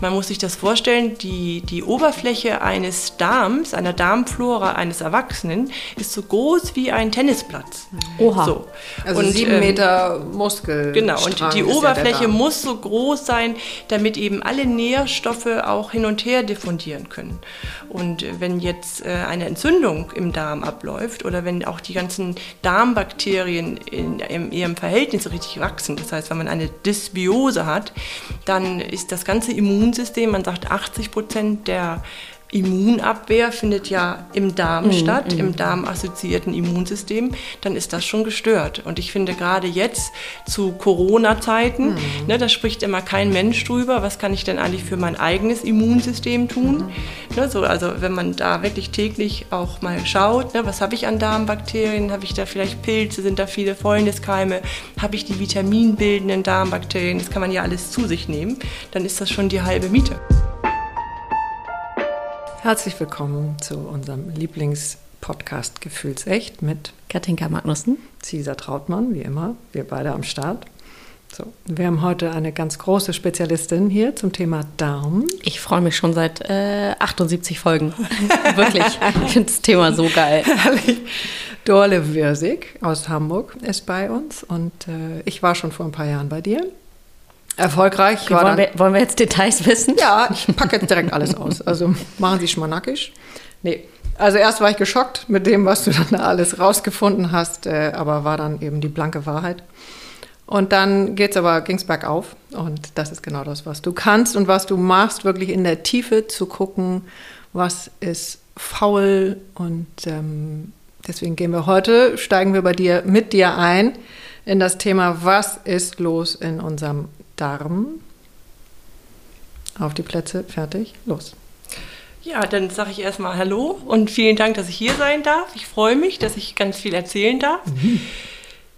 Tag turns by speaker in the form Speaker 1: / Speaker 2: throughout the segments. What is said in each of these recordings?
Speaker 1: Man muss sich das vorstellen, die, die Oberfläche eines Darms, einer Darmflora eines Erwachsenen, ist so groß wie ein Tennisplatz.
Speaker 2: Oha.
Speaker 1: So.
Speaker 3: Also
Speaker 1: Und,
Speaker 3: sieben
Speaker 1: ähm,
Speaker 3: Meter Muskel.
Speaker 1: Genau, und die
Speaker 3: ja
Speaker 1: Oberfläche
Speaker 3: Darm.
Speaker 1: muss so groß sein, damit eben alle Nährstoffe auch hin und her diffundieren können. Und äh, wenn jetzt äh, eine Entzündung im Darm abläuft oder wenn auch die ganzen Darmbakterien in, in ihrem Verhältnis richtig wachsen, das heißt, wenn man eine Dysbiose hat, dann ist das ganze Immunsystem, man sagt 80 Prozent der Immunabwehr findet ja im Darm statt, im darmassoziierten Immunsystem, dann ist das schon gestört. Und ich finde gerade jetzt zu Corona-Zeiten, ne, da spricht immer kein Mensch drüber, was kann ich denn eigentlich für mein eigenes Immunsystem tun? Ne, so, also wenn man da wirklich täglich auch mal schaut, ne, was habe ich an Darmbakterien, habe ich da vielleicht Pilze, sind da viele Fäulniskeime, habe ich die vitaminbildenden Darmbakterien, das kann man ja alles zu sich nehmen, dann ist das schon die halbe Miete.
Speaker 3: Herzlich willkommen zu unserem Lieblingspodcast Gefühlsecht mit
Speaker 2: Katinka Magnussen.
Speaker 3: Cesar Trautmann, wie immer. Wir beide am Start. So, wir haben heute eine ganz große Spezialistin hier zum Thema Darm.
Speaker 2: Ich freue mich schon seit äh, 78 Folgen. Wirklich. Ich finde das Thema so geil.
Speaker 3: Dorle Wirsig aus Hamburg ist bei uns und äh, ich war schon vor ein paar Jahren bei dir. Erfolgreich war
Speaker 2: Wollen
Speaker 3: dann,
Speaker 2: wir, wollen wir jetzt Details wissen?
Speaker 3: Ja, ich packe jetzt direkt alles aus. Also machen Sie schmanackisch. Nee. Also erst war ich geschockt mit dem, was du dann da alles rausgefunden hast, äh, aber war dann eben die blanke Wahrheit. Und dann geht's aber, ging's bergauf. Und das ist genau das, was du kannst und was du machst, wirklich in der Tiefe zu gucken, was ist faul. Und ähm, deswegen gehen wir heute, steigen wir bei dir, mit dir ein in das Thema, was ist los in unserem Darm. Auf die Plätze, fertig, los.
Speaker 1: Ja, dann sage ich erstmal Hallo und vielen Dank, dass ich hier sein darf. Ich freue mich, dass ich ganz viel erzählen darf.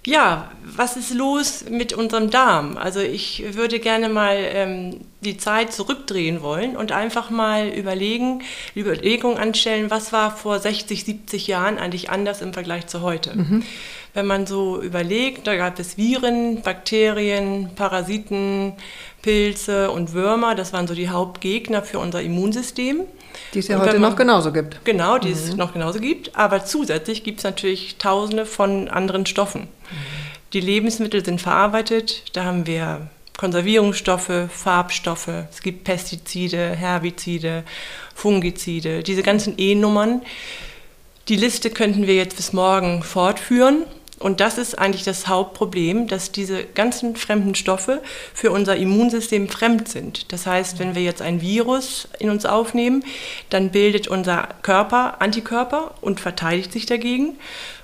Speaker 1: Ja, was ist los mit unserem Darm? Also ich würde gerne mal ähm, die Zeit zurückdrehen wollen und einfach mal überlegen, Überlegungen anstellen, was war vor 60, 70 Jahren eigentlich anders im Vergleich zu heute. Wenn man so überlegt, da gab es Viren, Bakterien, Parasiten, Pilze und Würmer, das waren so die Hauptgegner für unser Immunsystem.
Speaker 3: Die es ja heute
Speaker 1: man-
Speaker 3: noch genauso gibt.
Speaker 1: Genau, die es noch genauso gibt. Aber zusätzlich gibt es natürlich tausende von anderen Stoffen. Die Lebensmittel sind verarbeitet. Da haben wir Konservierungsstoffe, Farbstoffe, es gibt Pestizide, Herbizide, Fungizide, diese ganzen E-Nummern. Die Liste könnten wir jetzt bis morgen fortführen. Und das ist eigentlich das Hauptproblem, dass diese ganzen fremden Stoffe für unser Immunsystem fremd sind. Das heißt, wenn wir jetzt ein Virus in uns aufnehmen, dann bildet unser Körper Antikörper und verteidigt sich dagegen.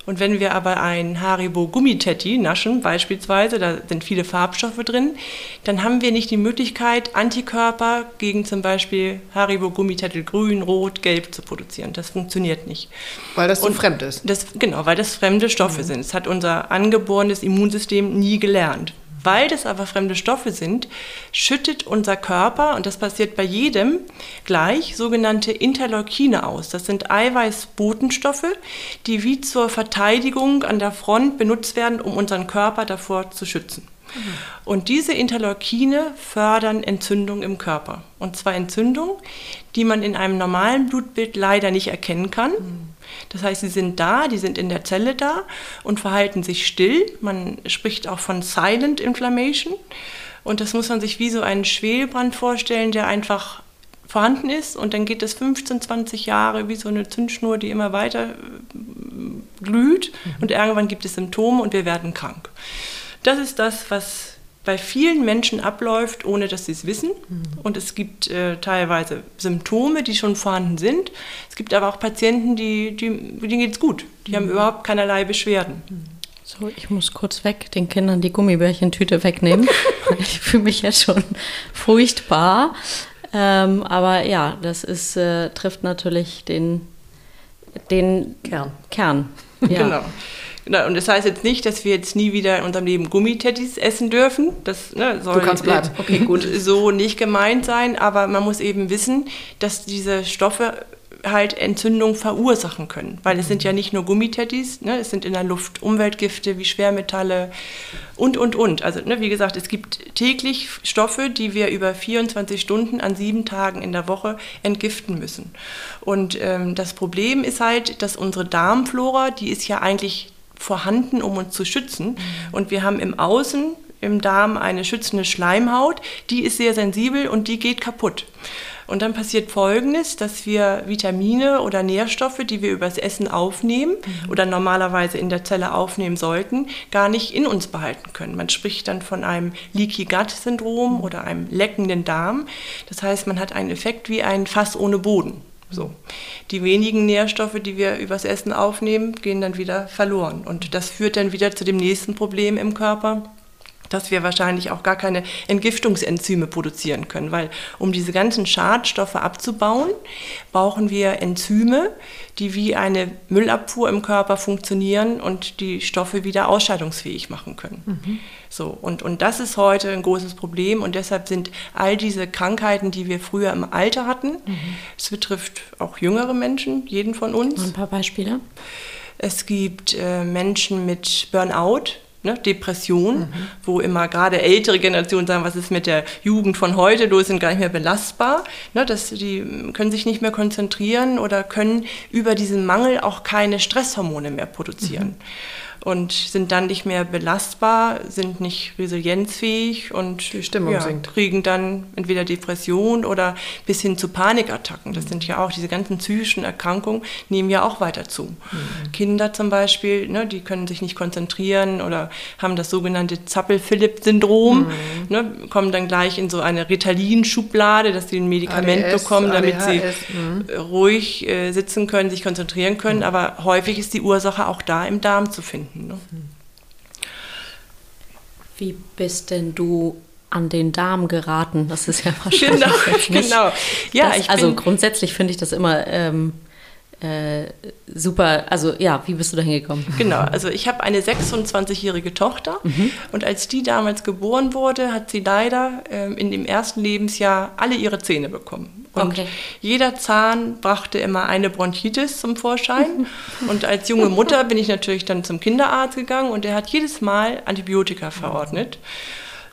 Speaker 1: Und wenn wir aber ein Haribo Gummitetti naschen, beispielsweise, da sind viele Farbstoffe drin, dann haben wir nicht die Möglichkeit, Antikörper gegen zum Beispiel Haribo Gummitetti grün, rot, gelb zu produzieren. Das funktioniert nicht.
Speaker 3: Weil das so
Speaker 1: Und
Speaker 3: fremd ist.
Speaker 1: Das, genau, weil das fremde Stoffe sind. Das hat unser angeborenes Immunsystem nie gelernt. Weil das aber fremde Stoffe sind, schüttet unser Körper, und das passiert bei jedem gleich, sogenannte Interleukine aus. Das sind Eiweißbotenstoffe, die wie zur Verteidigung an der Front benutzt werden, um unseren Körper davor zu schützen. Und diese Interleukine fördern Entzündung im Körper. Und zwar Entzündung, die man in einem normalen Blutbild leider nicht erkennen kann. Das heißt, sie sind da, die sind in der Zelle da und verhalten sich still. Man spricht auch von Silent Inflammation. Und das muss man sich wie so einen Schwelbrand vorstellen, der einfach vorhanden ist und dann geht es 15, 20 Jahre wie so eine Zündschnur, die immer weiter äh, glüht und irgendwann gibt es Symptome und wir werden krank. Das ist das, was bei vielen Menschen abläuft, ohne dass sie es wissen. Und es gibt äh, teilweise Symptome, die schon vorhanden sind. Es gibt aber auch Patienten, die, die, denen geht es gut. Die haben überhaupt keinerlei Beschwerden.
Speaker 2: So, ich muss kurz weg, den Kindern die Gummibärchentüte wegnehmen. ich fühle mich jetzt schon furchtbar. Ähm, aber ja, das ist, äh, trifft natürlich den, den
Speaker 3: Kern.
Speaker 2: Kern. Ja.
Speaker 1: Genau. Und das heißt jetzt nicht, dass wir jetzt nie wieder in unserem Leben Gummitettis essen dürfen. Das ne, soll
Speaker 3: kannst bleiben.
Speaker 1: Okay, gut, so nicht gemeint sein, aber man muss eben wissen, dass diese Stoffe halt Entzündung verursachen können. Weil es sind ja nicht nur Gummitettis, ne, es sind in der Luft Umweltgifte wie Schwermetalle und, und, und. Also ne, wie gesagt, es gibt täglich Stoffe, die wir über 24 Stunden an sieben Tagen in der Woche entgiften müssen. Und ähm, das Problem ist halt, dass unsere Darmflora, die ist ja eigentlich vorhanden, um uns zu schützen. Und wir haben im Außen, im Darm, eine schützende Schleimhaut, die ist sehr sensibel und die geht kaputt. Und dann passiert Folgendes, dass wir Vitamine oder Nährstoffe, die wir übers Essen aufnehmen mhm. oder normalerweise in der Zelle aufnehmen sollten, gar nicht in uns behalten können. Man spricht dann von einem Leaky Gut Syndrom mhm. oder einem leckenden Darm. Das heißt, man hat einen Effekt wie ein Fass ohne Boden. So. Die wenigen Nährstoffe, die wir übers Essen aufnehmen, gehen dann wieder verloren. Und das führt dann wieder zu dem nächsten Problem im Körper, dass wir wahrscheinlich auch gar keine Entgiftungsenzyme produzieren können, weil um diese ganzen Schadstoffe abzubauen, brauchen wir Enzyme, die wie eine Müllabfuhr im Körper funktionieren und die Stoffe wieder ausscheidungsfähig machen können. Mhm. So, und, und das ist heute ein großes Problem und deshalb sind all diese Krankheiten, die wir früher im Alter hatten, es mhm. betrifft auch jüngere Menschen, jeden von uns.
Speaker 2: Ein paar Beispiele.
Speaker 1: Es gibt äh, Menschen mit Burnout, ne, Depression, mhm. wo immer gerade ältere Generationen sagen, was ist mit der Jugend von heute los, sind gar nicht mehr belastbar. Ne, dass die können sich nicht mehr konzentrieren oder können über diesen Mangel auch keine Stresshormone mehr produzieren. Mhm und sind dann nicht mehr belastbar, sind nicht resilienzfähig und
Speaker 3: die Stimmung
Speaker 1: ja,
Speaker 3: sinkt.
Speaker 1: kriegen dann entweder Depression oder bis hin zu Panikattacken. Das sind ja auch diese ganzen psychischen Erkrankungen, nehmen ja auch weiter zu. Mhm. Kinder zum Beispiel, ne, die können sich nicht konzentrieren oder haben das sogenannte Zappel-Philipp-Syndrom, mhm. ne, kommen dann gleich in so eine Ritalin-Schublade, dass sie ein Medikament ADS, bekommen, damit ADHS, sie mhm. ruhig äh, sitzen können, sich konzentrieren können. Mhm. Aber häufig ist die Ursache auch da im Darm zu finden. Ne?
Speaker 2: Wie bist denn du an den Darm geraten? Das ist ja wahrscheinlich genau, nicht. genau. Ja, das, also grundsätzlich finde ich das immer ähm, äh, super. Also ja, wie bist du da hingekommen?
Speaker 1: Genau, also ich habe eine 26-jährige Tochter mhm. und als die damals geboren wurde, hat sie leider äh, in dem ersten Lebensjahr alle ihre Zähne bekommen. Und okay. jeder Zahn brachte immer eine Bronchitis zum Vorschein. und als junge Mutter bin ich natürlich dann zum Kinderarzt gegangen und der hat jedes Mal Antibiotika verordnet.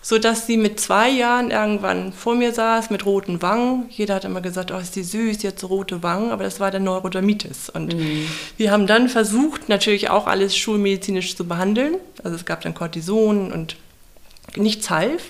Speaker 1: Sodass sie mit zwei Jahren irgendwann vor mir saß mit roten Wangen. Jeder hat immer gesagt, oh, ist die süß, jetzt so rote Wangen, aber das war der Neurodermitis. Und mhm. wir haben dann versucht, natürlich auch alles schulmedizinisch zu behandeln. Also es gab dann Cortison und nichts half.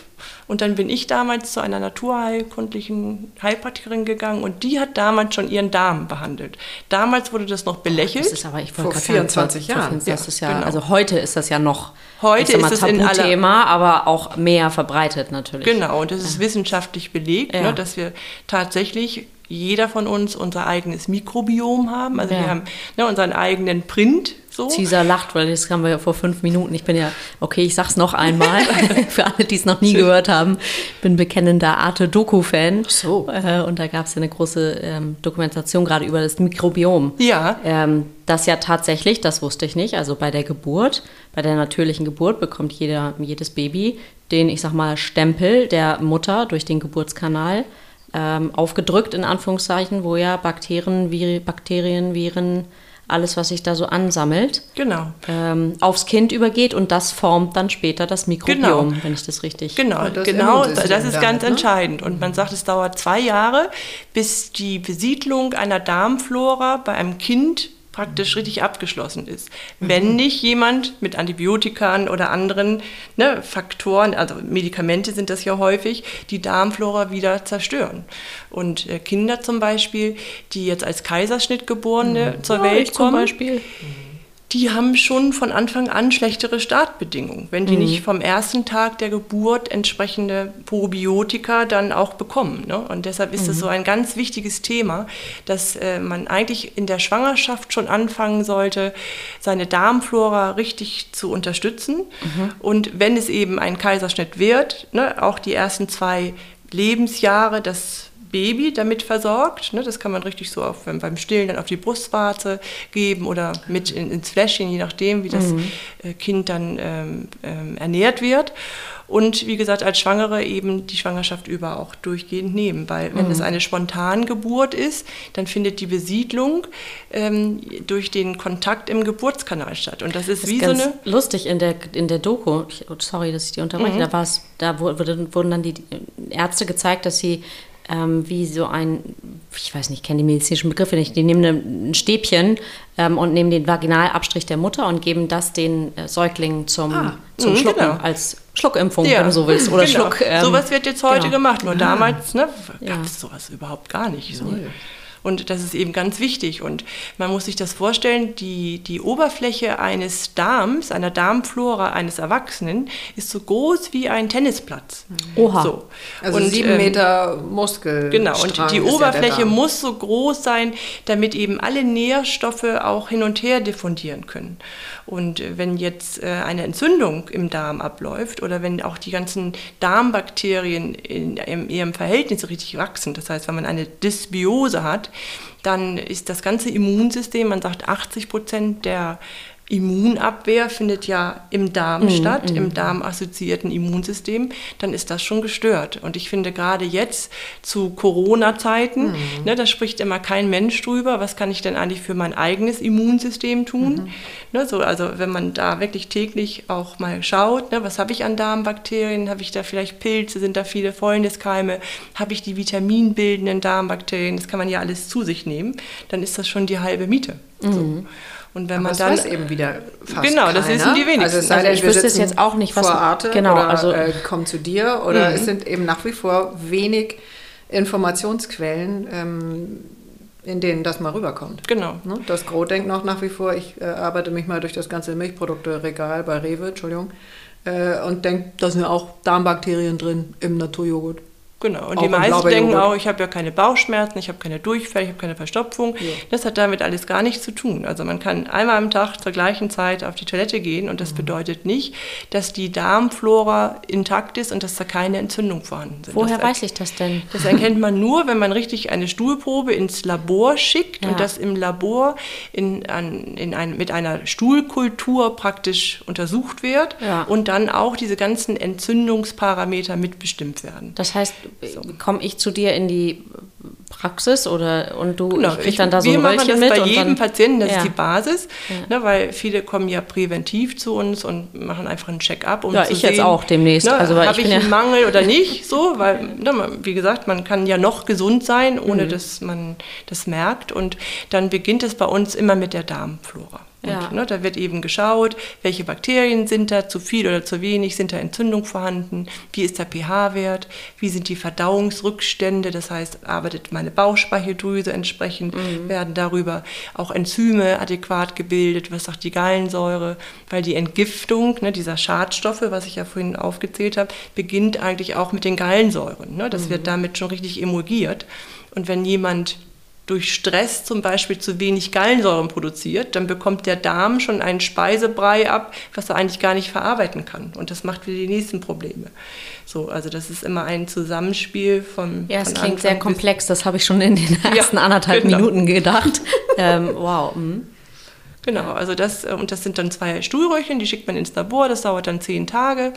Speaker 1: Und dann bin ich damals zu einer naturheilkundlichen Heilpraktikerin gegangen und die hat damals schon ihren Darm behandelt. Damals wurde das noch belächelt. Das
Speaker 2: ist aber, ich vor 24 sagen, Jahren. Das ist ja,
Speaker 1: genau.
Speaker 2: Also heute ist das ja noch
Speaker 1: heute
Speaker 2: ist es Tabuthema, aber auch mehr verbreitet natürlich.
Speaker 1: Genau, und das ist ja. wissenschaftlich belegt, ja. ne, dass wir tatsächlich jeder von uns unser eigenes Mikrobiom haben. Also ja. wir haben ne, unseren eigenen Print. So.
Speaker 2: Caesar lacht, weil das haben wir ja vor fünf Minuten. Ich bin ja, okay, ich sag's noch einmal, für alle, die es noch nie gehört haben, bin bekennender Arte-Doku-Fan.
Speaker 1: So.
Speaker 2: Äh, und da gab es ja eine große ähm, Dokumentation gerade über das Mikrobiom.
Speaker 1: Ja.
Speaker 2: Ähm, das ja tatsächlich, das wusste ich nicht, also bei der Geburt, bei der natürlichen Geburt bekommt jeder, jedes Baby den, ich sag mal, Stempel der Mutter durch den Geburtskanal ähm, aufgedrückt, in Anführungszeichen, wo ja Bakterien, Vir Bakterien, Viren, alles, was sich da so ansammelt,
Speaker 1: genau.
Speaker 2: ähm, aufs Kind übergeht und das formt dann später das Mikrobiom, genau. wenn ich das richtig.
Speaker 1: Genau, das genau, das ist ganz ne? entscheidend. Und man sagt, es dauert zwei Jahre, bis die Besiedlung einer Darmflora bei einem Kind praktisch richtig abgeschlossen ist. Mhm. Wenn nicht jemand mit Antibiotikern oder anderen ne, Faktoren, also Medikamente sind das ja häufig, die Darmflora wieder zerstören. Und äh, Kinder zum Beispiel, die jetzt als Kaiserschnitt geborene mhm. zur ja, Welt kommen, zum Beispiel. Die haben schon von Anfang an schlechtere Startbedingungen, wenn die mhm. nicht vom ersten Tag der Geburt entsprechende Probiotika dann auch bekommen. Ne? Und deshalb ist es mhm. so ein ganz wichtiges Thema, dass äh, man eigentlich in der Schwangerschaft schon anfangen sollte, seine Darmflora richtig zu unterstützen. Mhm. Und wenn es eben ein Kaiserschnitt wird, ne, auch die ersten zwei Lebensjahre, das Baby damit versorgt. Ne? Das kann man richtig so auf, beim Stillen dann auf die Brustwarze geben oder mit in, ins Fläschchen, je nachdem, wie das mhm. Äh, kind dann ähm, ähm, ernährt wird. und wie gesagt als Schwangere eben die Schwangerschaft über auch durchgehend nehmen, weil wenn es eine Spontangeburt ist, dann findet die Besiedlung ähm, durch den Kontakt im Geburtskanal statt und das ist
Speaker 2: Das
Speaker 1: wie
Speaker 2: ist
Speaker 1: so eine
Speaker 2: lustig in der, in der Doku. Oh, sorry, dass ich die unterbreche.
Speaker 1: Mhm.
Speaker 2: Da, war's, da wurde, wurden dann die Ärzte gezeigt, dass sie ähm, wie so ein, ich weiß nicht, ich kenne die medizinischen Begriffe nicht, die nehmen ein ein Stäbchen ähm, und nehmen den Vaginalabstrich der Mutter und geben das den äh, Säuglingen zum,
Speaker 3: Ah,
Speaker 2: zum
Speaker 1: mhm,
Speaker 2: Schlucken
Speaker 1: genau.
Speaker 2: als Schluckimpfung, wenn du so willst. Oder
Speaker 1: genau.
Speaker 2: Schluck. ähm,
Speaker 1: sowas wird jetzt heute
Speaker 2: genau.
Speaker 1: gemacht, nur damals ne,
Speaker 2: Ja.
Speaker 1: gab es sowas überhaupt gar nicht. So. Und das ist eben ganz wichtig. Und man muss sich das vorstellen, die, die Oberfläche eines Darms, einer Darmflora eines Erwachsenen, ist so groß wie ein Tennisplatz.
Speaker 2: Oha.
Speaker 1: So.
Speaker 3: Also
Speaker 1: und,
Speaker 3: sieben
Speaker 1: ähm,
Speaker 3: Meter Muskel.
Speaker 1: Genau, und die Oberfläche muss so groß sein, damit eben alle Nährstoffe auch hin und her diffundieren können. Und äh, wenn jetzt äh, eine Entzündung im Darm abläuft oder wenn auch die ganzen Darmbakterien in, in ihrem Verhältnis richtig wachsen, das heißt, wenn man eine Dysbiose hat, dann ist das ganze Immunsystem, man sagt 80 Prozent der Immunabwehr findet ja im Darm statt, im darmassoziierten Immunsystem, dann ist das schon gestört. Und ich finde gerade jetzt zu Corona-Zeiten, ne, da spricht immer kein Mensch drüber, was kann ich denn eigentlich für mein eigenes Immunsystem tun? Ne, so, also wenn man da wirklich täglich auch mal schaut, ne, was habe ich an Darmbakterien, habe ich da vielleicht Pilze, sind da viele Fäulniskeime, habe ich die vitaminbildenden Darmbakterien, das kann man ja alles zu sich nehmen, dann ist das schon die halbe Miete. So. Und wenn
Speaker 3: Aber
Speaker 1: man
Speaker 3: das
Speaker 1: dann
Speaker 3: weiß eben wieder fast
Speaker 1: Genau, das
Speaker 3: keiner.
Speaker 1: wissen die wenigsten.
Speaker 3: Also es sei
Speaker 2: Also
Speaker 3: denn,
Speaker 2: ich
Speaker 3: wir
Speaker 2: wüsste es jetzt auch nicht, was-
Speaker 3: vor Arte
Speaker 2: genau,
Speaker 3: oder
Speaker 2: also-
Speaker 3: äh, kommen zu dir oder es sind eben nach wie vor wenig Informationsquellen, ähm, in denen das mal rüberkommt.
Speaker 1: Genau.
Speaker 3: Ne? Das Gros denkt noch nach wie vor, ich äh, arbeite mich mal durch das ganze Milchprodukte-Regal bei Rewe, Entschuldigung, äh, und denkt, da sind ja auch Darmbakterien drin im Naturjoghurt.
Speaker 1: Genau, und
Speaker 3: Auch
Speaker 1: die meisten denken auch, ich habe ja keine Bauchschmerzen, ich habe keine Durchfall, ich habe keine Verstopfung. Das hat damit alles gar nichts zu tun. Also man kann einmal am Tag zur gleichen Zeit auf die Toilette gehen und das
Speaker 3: Mhm.
Speaker 1: bedeutet nicht, dass die Darmflora intakt ist und dass da keine Entzündungen vorhanden sind.
Speaker 2: Woher
Speaker 1: das
Speaker 2: weiß ich das denn?
Speaker 1: Das erkennt man nur, wenn man richtig eine Stuhlprobe ins Labor schickt
Speaker 2: Ja.
Speaker 1: und das im Labor in, an, in ein, mit einer Stuhlkultur praktisch untersucht wird
Speaker 2: Ja.
Speaker 1: und dann auch diese ganzen Entzündungsparameter mitbestimmt werden.
Speaker 2: Das heißt, komme ich zu dir in die Praxis oder und du
Speaker 1: Genau,
Speaker 2: ich krieg dann da so
Speaker 1: wir
Speaker 2: ein
Speaker 1: machen
Speaker 2: Röllchen
Speaker 1: das
Speaker 2: mit
Speaker 1: bei
Speaker 2: und
Speaker 1: jedem
Speaker 2: dann,
Speaker 1: Patienten, das
Speaker 2: Ja.
Speaker 1: ist die Basis, ne, weil viele kommen ja präventiv zu uns und machen einfach einen Check-up, um
Speaker 2: Ja,
Speaker 1: zu
Speaker 2: ich
Speaker 1: sehen,
Speaker 2: jetzt auch demnächst,
Speaker 1: Ne,
Speaker 2: also,
Speaker 1: habe
Speaker 2: ich
Speaker 1: ich einen
Speaker 2: ja-
Speaker 1: Mangel oder nicht, so, weil, ne, wie gesagt, man kann ja noch gesund sein,
Speaker 2: Mhm.
Speaker 1: ohne dass man das merkt und dann beginnt es bei uns immer mit der Darmflora. Und,
Speaker 2: Ja.
Speaker 1: ne, da wird eben geschaut, welche Bakterien sind da, zu viel oder zu wenig, sind da Entzündungen vorhanden, wie ist der pH-Wert, wie sind die Verdauungsrückstände, das heißt, arbeitet meine Bauchspeicheldrüse entsprechend, werden darüber auch Enzyme adäquat gebildet, was sagt die Gallensäure, weil die Entgiftung ne, dieser Schadstoffe, was ich ja vorhin aufgezählt habe, beginnt eigentlich auch mit den Gallensäuren. Ne? Das wird damit schon richtig emulgiert. Und wenn jemand durch Stress zum Beispiel zu wenig Gallensäuren produziert, dann bekommt der Darm schon einen Speisebrei ab, was er eigentlich gar nicht verarbeiten kann. Und das macht wieder die nächsten Probleme. So, also das ist immer ein Zusammenspiel von.
Speaker 2: Ja, es
Speaker 1: von
Speaker 2: klingt
Speaker 1: Anfang
Speaker 2: sehr komplex, das habe ich schon in den ersten anderthalb
Speaker 1: genau.
Speaker 2: Minuten gedacht. ähm, wow. mhm.
Speaker 1: Genau, also das, äh, und das sind dann zwei Stuhlröhrchen, die schickt man ins Labor, das dauert dann zehn Tage.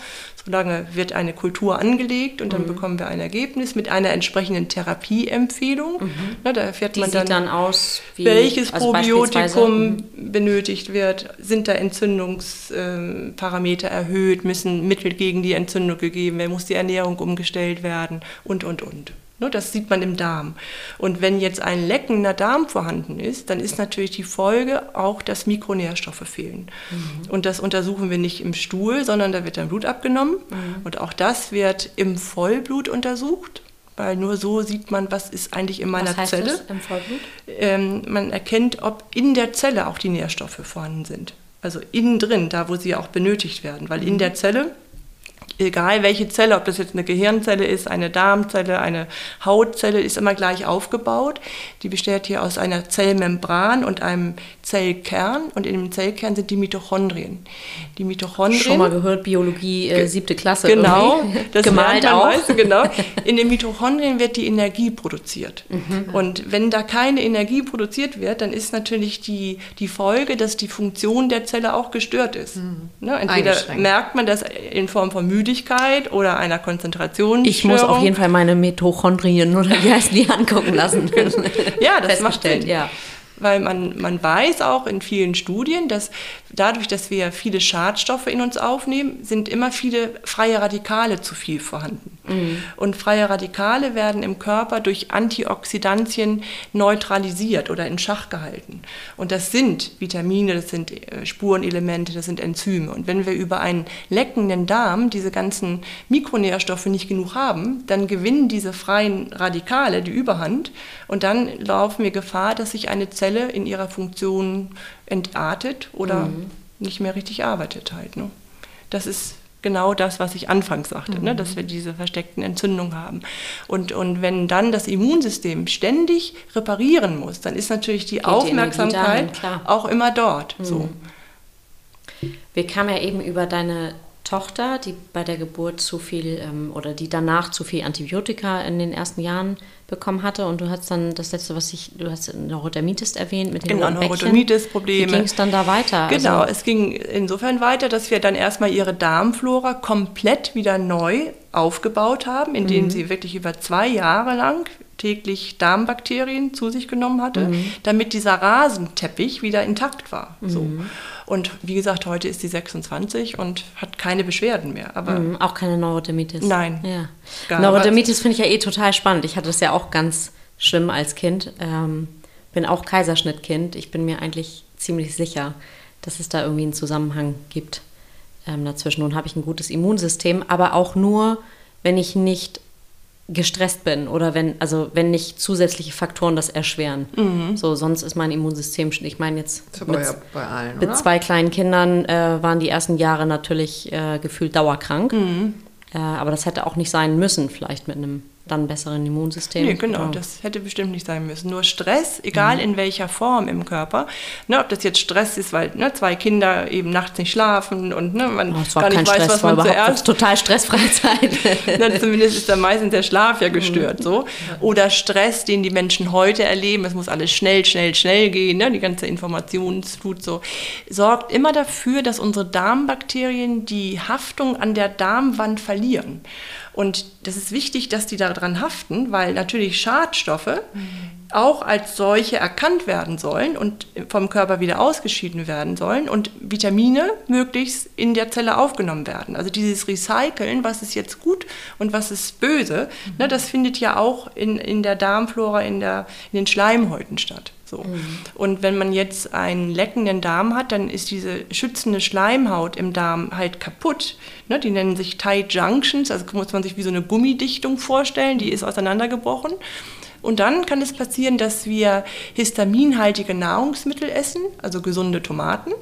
Speaker 1: Solange wird eine Kultur angelegt und dann
Speaker 2: Mhm.
Speaker 1: bekommen wir ein Ergebnis mit einer entsprechenden Therapieempfehlung. Na, da erfährt
Speaker 2: Die
Speaker 1: man
Speaker 2: sieht
Speaker 1: dann,
Speaker 2: dann aus wie
Speaker 1: welches
Speaker 2: also
Speaker 1: Probiotikum
Speaker 2: Mhm.
Speaker 1: benötigt wird, sind da Entzündungsparameter erhöht, müssen Mittel gegen die Entzündung gegeben werden, muss die Ernährung umgestellt werden und, und, und. Ne, Das sieht man im Darm. Und wenn jetzt ein leckender Darm vorhanden ist, dann ist natürlich die Folge auch, dass Mikronährstoffe fehlen. Und das untersuchen wir nicht im Stuhl, sondern da wird dann Blut abgenommen. Und auch das wird im Vollblut untersucht, weil nur so sieht man, was ist eigentlich in meiner
Speaker 2: Was heißt
Speaker 1: Zelle.
Speaker 2: das im Vollblut?
Speaker 1: Ähm, man erkennt, ob in der Zelle auch die Nährstoffe vorhanden sind. Also innen drin, da wo sie auch benötigt werden. Weil in der Zelle, egal welche Zelle, ob das jetzt eine Gehirnzelle ist, eine Darmzelle, eine Hautzelle, ist immer gleich aufgebaut. Die besteht hier aus einer Zellmembran und einem Zellkern. Und in dem Zellkern sind die Mitochondrien. Die Mitochondrien.
Speaker 2: Schon mal gehört, Biologie, äh, siebte Klasse.
Speaker 1: Genau,
Speaker 2: irgendwie.
Speaker 1: das
Speaker 2: gemalt auch.
Speaker 1: meist, genau. In den Mitochondrien wird die Energie produziert.
Speaker 2: Mhm.
Speaker 1: Und wenn da keine Energie produziert wird, dann ist natürlich die, die Folge, dass die Funktion der Zelle auch gestört ist. Ne, entweder merkt man das in Form von Müdigkeit oder einer Konzentration.
Speaker 2: Ich muss auf jeden Fall meine Mitochondrien oder wie heißen die angucken lassen.
Speaker 1: ja, das macht Sinn.
Speaker 2: Ja
Speaker 1: weil man, man weiß auch in vielen Studien, dass dadurch, dass wir viele Schadstoffe in uns aufnehmen, sind immer viele freie Radikale zu viel vorhanden. Mhm. Und freie Radikale werden im Körper durch Antioxidantien neutralisiert oder in Schach gehalten. Und das sind Vitamine, das sind äh, Spurenelemente, das sind Enzyme. Und wenn wir über einen leckenden Darm diese ganzen Mikronährstoffe nicht genug haben, dann gewinnen diese freien Radikale die Überhand und dann laufen wir Gefahr, dass sich eine Zelle in ihrer Funktion entartet oder mhm. nicht mehr richtig arbeitet halt. Ne? Das ist genau das, was ich anfangs sagte, mhm. ne? dass wir diese versteckten Entzündungen haben. Und, und wenn dann das Immunsystem ständig reparieren muss, dann ist natürlich die Geht Aufmerksamkeit die dahin, auch immer dort. Mhm. So.
Speaker 2: Wir kamen ja eben über deine Tochter, die bei der Geburt zu viel ähm, oder die danach zu viel Antibiotika in den ersten Jahren bekommen hatte und du hast dann das letzte, was ich, du hast Neurodermitis erwähnt mit den
Speaker 1: Genau, Neurodermitis-Probleme. Wie
Speaker 2: ging es dann da weiter?
Speaker 1: Genau, also, es ging insofern weiter, dass wir dann erstmal ihre Darmflora komplett wieder neu aufgebaut haben, indem mhm. sie wirklich über zwei Jahre lang täglich Darmbakterien zu sich genommen hatte, mhm. damit dieser Rasenteppich wieder intakt war. So. Mhm. Und wie gesagt, heute ist sie 26 und hat keine Beschwerden mehr. Aber
Speaker 2: mhm, auch keine Neurodermitis.
Speaker 1: Nein.
Speaker 2: Ja. Neurodermitis finde ich ja eh total spannend. Ich hatte das ja auch ganz schlimm als Kind. Ähm, bin auch Kaiserschnittkind. Ich bin mir eigentlich ziemlich sicher, dass es da irgendwie einen Zusammenhang gibt ähm, dazwischen. Nun habe ich ein gutes Immunsystem, aber auch nur, wenn ich nicht gestresst bin oder wenn, also wenn nicht zusätzliche Faktoren das erschweren. Mhm. So, sonst ist mein Immunsystem schon, ich meine jetzt mit, ja allen, mit, zwei kleinen Kindern äh, waren die ersten Jahre natürlich äh, gefühlt dauerkrank. Mhm. Äh, aber das hätte auch nicht sein müssen, vielleicht mit einem dann besseren Immunsystem.
Speaker 1: Nee, genau, genau, das hätte bestimmt nicht sein müssen. Nur Stress, egal mhm. in welcher Form im Körper, ne, ob das jetzt Stress ist, weil ne, zwei Kinder eben nachts nicht schlafen und ne, man
Speaker 2: oh, gar nicht weiß, Stress, was man zuerst... total stressfreie Zeit.
Speaker 1: ne, zumindest ist dann meistens der Schlaf ja gestört. Mhm. So. Oder Stress, den die Menschen heute erleben, es muss alles schnell, schnell, schnell gehen, ne, die ganze Informationsflut so, sorgt immer dafür, dass unsere Darmbakterien die Haftung an der Darmwand verlieren. Und das ist wichtig, dass die daran haften, weil natürlich Schadstoffe mhm. auch als solche erkannt werden sollen und vom Körper wieder ausgeschieden werden sollen und Vitamine möglichst in der Zelle aufgenommen werden. Also dieses Recyceln, was ist jetzt gut und was ist böse, mhm. ne, das findet ja auch in, in der Darmflora, in, der, in den Schleimhäuten statt. So. Mhm. Und wenn man jetzt einen leckenden Darm hat, dann ist diese schützende Schleimhaut im Darm halt kaputt. Ne? Die nennen sich Tight Junctions, also muss man sich wie so eine Gummidichtung vorstellen, die ist auseinandergebrochen. Und dann kann es passieren, dass wir histaminhaltige Nahrungsmittel essen, also gesunde Tomaten.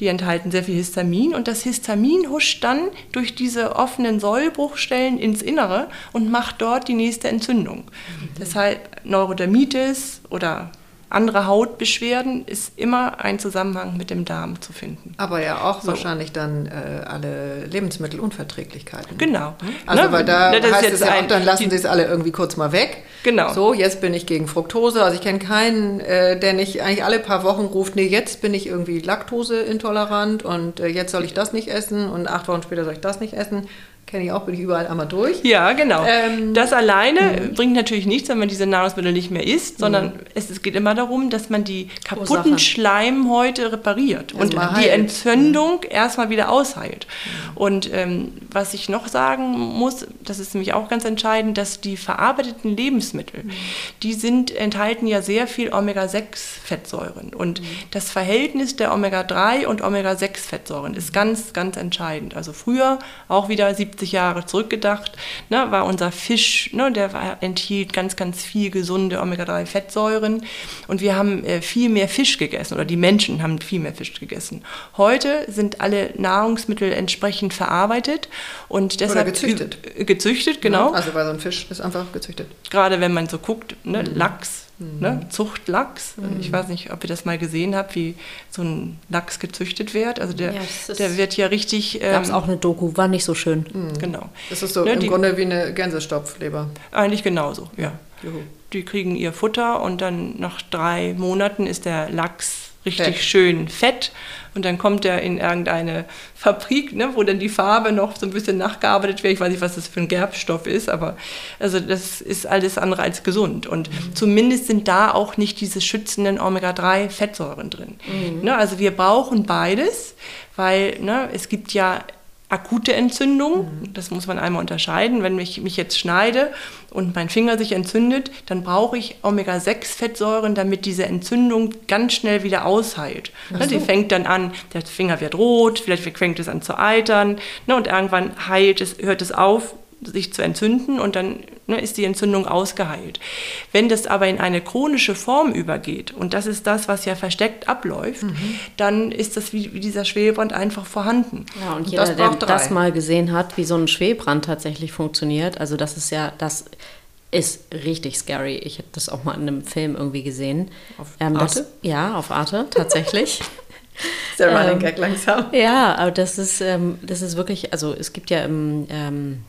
Speaker 1: Die enthalten sehr viel Histamin und das Histamin huscht dann durch diese offenen Sollbruchstellen ins Innere und macht dort die nächste Entzündung. Mhm. Deshalb Neurodermitis oder andere Hautbeschwerden ist immer ein Zusammenhang mit dem Darm zu finden.
Speaker 3: Aber ja auch so. wahrscheinlich dann äh, alle Lebensmittelunverträglichkeiten.
Speaker 1: Genau.
Speaker 3: Also ne? weil da ne, heißt es ja auch, dann lassen sie es alle irgendwie kurz mal weg.
Speaker 1: Genau.
Speaker 3: So, jetzt bin ich gegen Fructose. Also ich kenne keinen, äh, der nicht eigentlich alle paar Wochen ruft, nee, jetzt bin ich irgendwie laktoseintolerant und äh, jetzt soll ich das nicht essen und acht Wochen später soll ich das nicht essen. Kenne ich auch, bin ich überall einmal durch.
Speaker 1: Ja, genau. Ähm, das alleine mh. bringt natürlich nichts, wenn man diese Nahrungsmittel nicht mehr isst, sondern mh. es, es, geht immer darum, dass man die kaputten Ursache. Schleimhäute repariert und die. Entzündung mh. erstmal wieder ausheilt. Und ähm, was ich noch sagen muss, das ist nämlich auch ganz entscheidend, dass die verarbeiteten Lebensmittel, die sind, enthalten ja sehr viel Omega-6-Fettsäuren. Und das Verhältnis der Omega-3 und Omega-6-Fettsäuren ist ganz, ganz entscheidend. Also früher auch wieder 70 70 Jahre zurückgedacht, ne, war unser Fisch, ne, der war, enthielt ganz, ganz viel gesunde Omega-3-Fettsäuren und wir haben äh, viel mehr Fisch gegessen oder die Menschen haben viel mehr Fisch gegessen. Heute sind alle Nahrungsmittel entsprechend verarbeitet und deshalb
Speaker 3: oder gezüchtet.
Speaker 1: Gezüchtet, genau.
Speaker 3: Ja, also weil so ein Fisch ist einfach gezüchtet.
Speaker 1: Gerade wenn man so guckt, ne, mhm. Lachs Mhm. Ne? Zuchtlachs. Mhm. Ich weiß nicht, ob ihr das mal gesehen habt, wie so ein Lachs gezüchtet wird. Also der, ja, der wird ja richtig.
Speaker 2: Ähm, Gab es auch eine Doku, war nicht so schön.
Speaker 1: Mhm. Genau.
Speaker 3: Das ist so ne, im die, Grunde wie eine Gänsestopfleber.
Speaker 1: Eigentlich genauso, ja. Juhu. Die kriegen ihr Futter und dann nach drei Monaten ist der Lachs richtig
Speaker 3: Fett.
Speaker 1: schön fett und dann kommt er in irgendeine Fabrik, ne, wo dann die Farbe noch so ein bisschen nachgearbeitet wird. Ich weiß nicht, was das für ein Gerbstoff ist, aber also das ist alles andere als gesund. Und zumindest sind da auch nicht diese schützenden Omega-3-Fettsäuren drin. Ne, also wir brauchen beides, weil ne, es gibt ja akute Entzündung, das muss man einmal unterscheiden. Wenn ich mich jetzt schneide und mein Finger sich entzündet, dann brauche ich Omega-6-Fettsäuren, damit diese Entzündung ganz schnell wieder ausheilt. Ne, die fängt dann an, der Finger wird rot, vielleicht fängt es an zu eitern ne, und irgendwann heilt es, hört es auf, sich zu entzünden und dann ne, ist die Entzündung ausgeheilt. Wenn das aber in eine chronische Form übergeht, und das ist das, was ja versteckt abläuft, dann ist das wie, wie dieser Schwelbrand einfach vorhanden.
Speaker 2: Ja, und
Speaker 3: Und
Speaker 2: jeder,
Speaker 3: das
Speaker 2: der das mal gesehen hat, wie so ein Schwelbrand tatsächlich funktioniert, also das ist ja, das ist richtig scary. Ich habe das auch mal in einem Film irgendwie gesehen.
Speaker 3: Auf
Speaker 2: das,
Speaker 3: Arte?
Speaker 2: ja, auf Arte, tatsächlich.
Speaker 3: Ist der Running Gag langsam.
Speaker 2: ja, aber das ist, ähm, das ist wirklich, also es gibt ja im, ähm,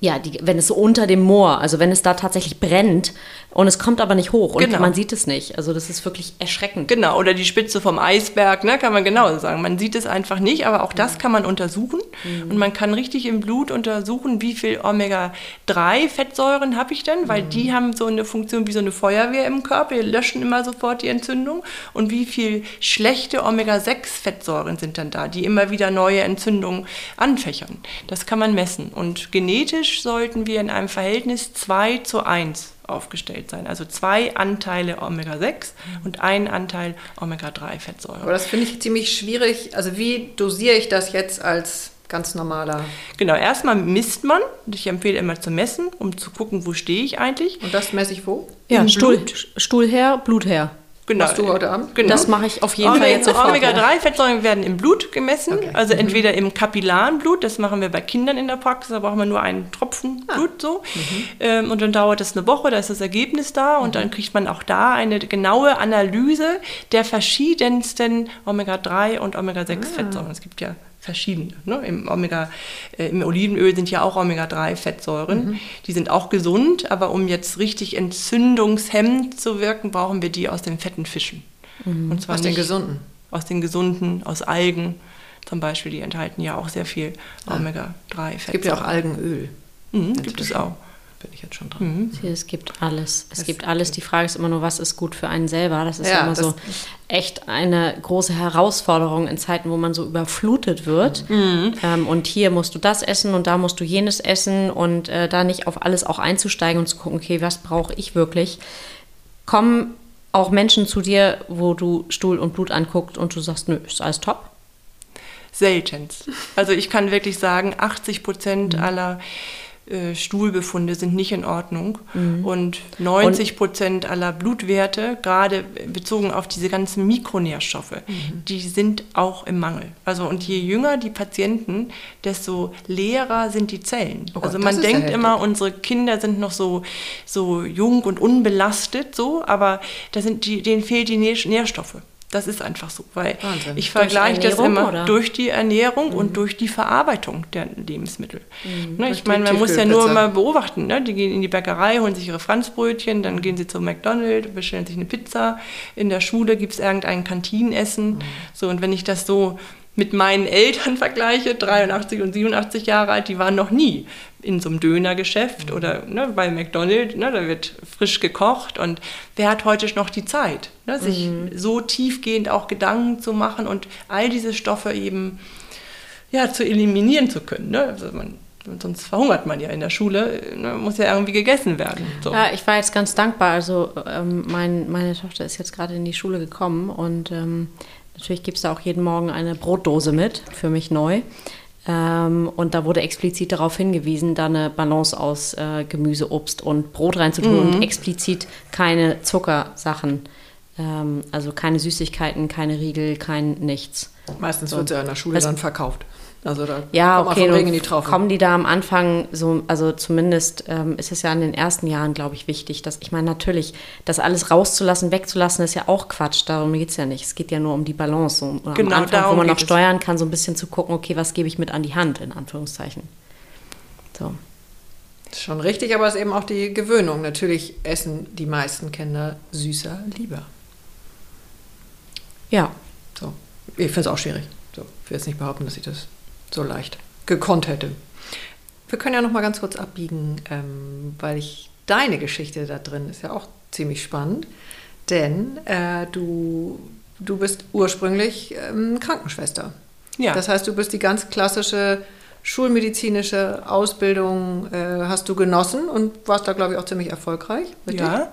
Speaker 2: ja, die, wenn es so unter dem Moor, also wenn es da tatsächlich brennt und es kommt aber nicht hoch und
Speaker 1: Genau.
Speaker 2: man sieht es nicht. Also das ist wirklich erschreckend.
Speaker 1: Genau, oder die Spitze vom Eisberg, ne, kann man genau sagen. Man sieht es einfach nicht, aber auch das kann man untersuchen. Und man kann richtig im Blut untersuchen, wie viel Omega-3-Fettsäuren habe ich denn, weil die haben so eine Funktion wie so eine Feuerwehr im Körper, die löschen immer sofort die Entzündung. Und wie viel schlechte Omega-6-Fettsäuren sind dann da, die immer wieder neue Entzündungen anfächern. Das kann man messen. Und genetisch sollten wir in einem Verhältnis 2 zu 1 aufgestellt sein. Also zwei Anteile Omega-6 und ein Anteil Omega-3-Fettsäure.
Speaker 3: Aber das finde ich ziemlich schwierig. Also wie dosiere ich das jetzt als ganz normaler?
Speaker 1: Genau, erstmal misst man. Ich empfehle immer zu messen, um zu gucken, wo stehe ich eigentlich.
Speaker 3: Und das messe ich wo?
Speaker 2: Ja, Stuhl. Stuhl her, Blut her.
Speaker 1: Genau.
Speaker 3: Machst du heute Abend?
Speaker 1: Genau.
Speaker 2: Das mache ich auf jeden Fall jetzt sofort.
Speaker 1: Omega-3-Fettsäuren werden im Blut gemessen,
Speaker 3: Okay.
Speaker 1: also entweder im kapillaren Blut, das machen wir bei Kindern in der Praxis, da brauchen wir nur einen Tropfen
Speaker 3: Ah.
Speaker 1: Blut so.
Speaker 3: Mhm.
Speaker 1: Ähm, und dann dauert das eine Woche, da ist das Ergebnis da und dann kriegt man auch da eine genaue Analyse der verschiedensten Omega-3 und
Speaker 3: Ah.
Speaker 1: Omega-6-Fettsäuren. Es gibt ja verschiedene. Ne? Im, Omega, äh, Im Olivenöl sind ja auch Omega-3-Fettsäuren.
Speaker 3: Mhm.
Speaker 1: Die sind auch gesund, aber um jetzt richtig entzündungshemmend zu wirken, brauchen wir die aus den fetten Fischen. Und zwar
Speaker 3: Aus den gesunden.
Speaker 1: aus den gesunden, aus Algen zum Beispiel, die enthalten ja auch sehr viel Omega-3-Fettsäuren.
Speaker 3: Es gibt ja auch Algenöl.
Speaker 1: Mhm, gibt es auch.
Speaker 3: Bin ich jetzt schon dran.
Speaker 2: Hier, Es gibt alles. Es
Speaker 3: Das-
Speaker 2: gibt alles. Die Frage ist immer nur, was ist gut für einen selber? Das ist
Speaker 3: Ja,
Speaker 2: immer
Speaker 3: das-
Speaker 2: so echt eine große Herausforderung in Zeiten, wo man so überflutet wird.
Speaker 3: Mhm.
Speaker 2: Ähm, und hier musst du das essen und da musst du jenes essen und äh, da nicht auf alles auch einzusteigen und zu gucken, okay, was brauche ich wirklich? Kommen auch Menschen zu dir, wo du Stuhl und Blut anguckst und du sagst, nö, ist alles top?
Speaker 1: Seltenst. Also ich kann wirklich sagen, 80 Prozent
Speaker 3: Mhm.
Speaker 1: aller Stuhlbefunde sind nicht in Ordnung
Speaker 3: Mhm.
Speaker 1: und 90 Prozent aller Blutwerte, gerade bezogen auf diese ganzen Mikronährstoffe,
Speaker 3: Mhm.
Speaker 1: die sind auch im Mangel. Also und je jünger die Patienten, desto leerer sind die Zellen.
Speaker 3: Oh
Speaker 1: also man denkt immer, unsere Kinder sind noch so, so jung und unbelastet, so, aber da sind die, denen fehlt die Nähr- Nährstoffe. Das ist einfach so, weil
Speaker 3: Wahnsinn.
Speaker 1: ich vergleiche das immer
Speaker 2: oder?
Speaker 1: durch die Ernährung und durch die Verarbeitung der Lebensmittel. Ne,
Speaker 3: Durch
Speaker 1: ich meine, man muss ja nur mal beobachten. Ne? Die gehen in die Bäckerei, holen sich ihre Franzbrötchen, dann gehen sie zum McDonald's, bestellen sich eine Pizza. In der Schule gibt es irgendein Kantinenessen. So, und wenn ich das so mit meinen Eltern vergleiche, 83 und 87 Jahre alt, die waren noch nie in so einem Dönergeschäft oder ne, bei McDonald's, ne, da wird frisch gekocht und wer hat heute noch die Zeit, ne, sich so tiefgehend auch Gedanken zu machen und all diese Stoffe eben ja, zu eliminieren zu können. Ne? Also man, sonst verhungert man ja in der Schule, ne? muss ja irgendwie gegessen werden. So.
Speaker 2: Ja, ich war jetzt ganz dankbar. Also ähm, mein, meine Tochter ist jetzt gerade in die Schule gekommen und ähm, natürlich gibt es da auch jeden Morgen eine Brotdose mit, für mich neu. Ähm, und da wurde explizit darauf hingewiesen, da eine Balance aus äh, Gemüse, Obst und Brot reinzutun und explizit keine Zuckersachen. Ähm, also keine Süßigkeiten, keine Riegel, kein nichts.
Speaker 3: Meistens
Speaker 2: So.
Speaker 3: wird ja in der Schule
Speaker 2: Das-
Speaker 3: dann verkauft. Also da
Speaker 2: Ja,
Speaker 3: kommt man
Speaker 2: okay,
Speaker 3: Regen die Traufe.
Speaker 2: kommen die da am Anfang so, also zumindest ähm, ist es ja in den ersten Jahren, glaube ich, wichtig, dass, ich meine, natürlich, das alles rauszulassen, wegzulassen, ist ja auch Quatsch, darum geht es ja nicht. Es geht ja nur um die Balance, so, um,
Speaker 1: Genau,
Speaker 2: am Anfang, wo man noch
Speaker 1: es.
Speaker 2: steuern kann, so ein bisschen zu gucken, okay, was gebe ich mit an die Hand, in Anführungszeichen. So.
Speaker 3: Das ist schon richtig, aber es ist eben auch die Gewöhnung. Natürlich essen die meisten Kinder süßer lieber.
Speaker 2: Ja.
Speaker 3: So. Ich finde es auch schwierig. So. Ich will jetzt nicht behaupten, dass ich das so leicht gekonnt hätte. Wir können ja noch mal ganz kurz abbiegen, ähm, weil ich deine Geschichte da drin ist ja auch ziemlich spannend, denn äh, du, du bist ursprünglich ähm, Krankenschwester.
Speaker 1: Ja.
Speaker 3: Das heißt, du bist die ganz klassische schulmedizinische Ausbildung äh, hast du genossen und warst da, glaube ich, auch ziemlich erfolgreich. Richtig?
Speaker 1: Ja.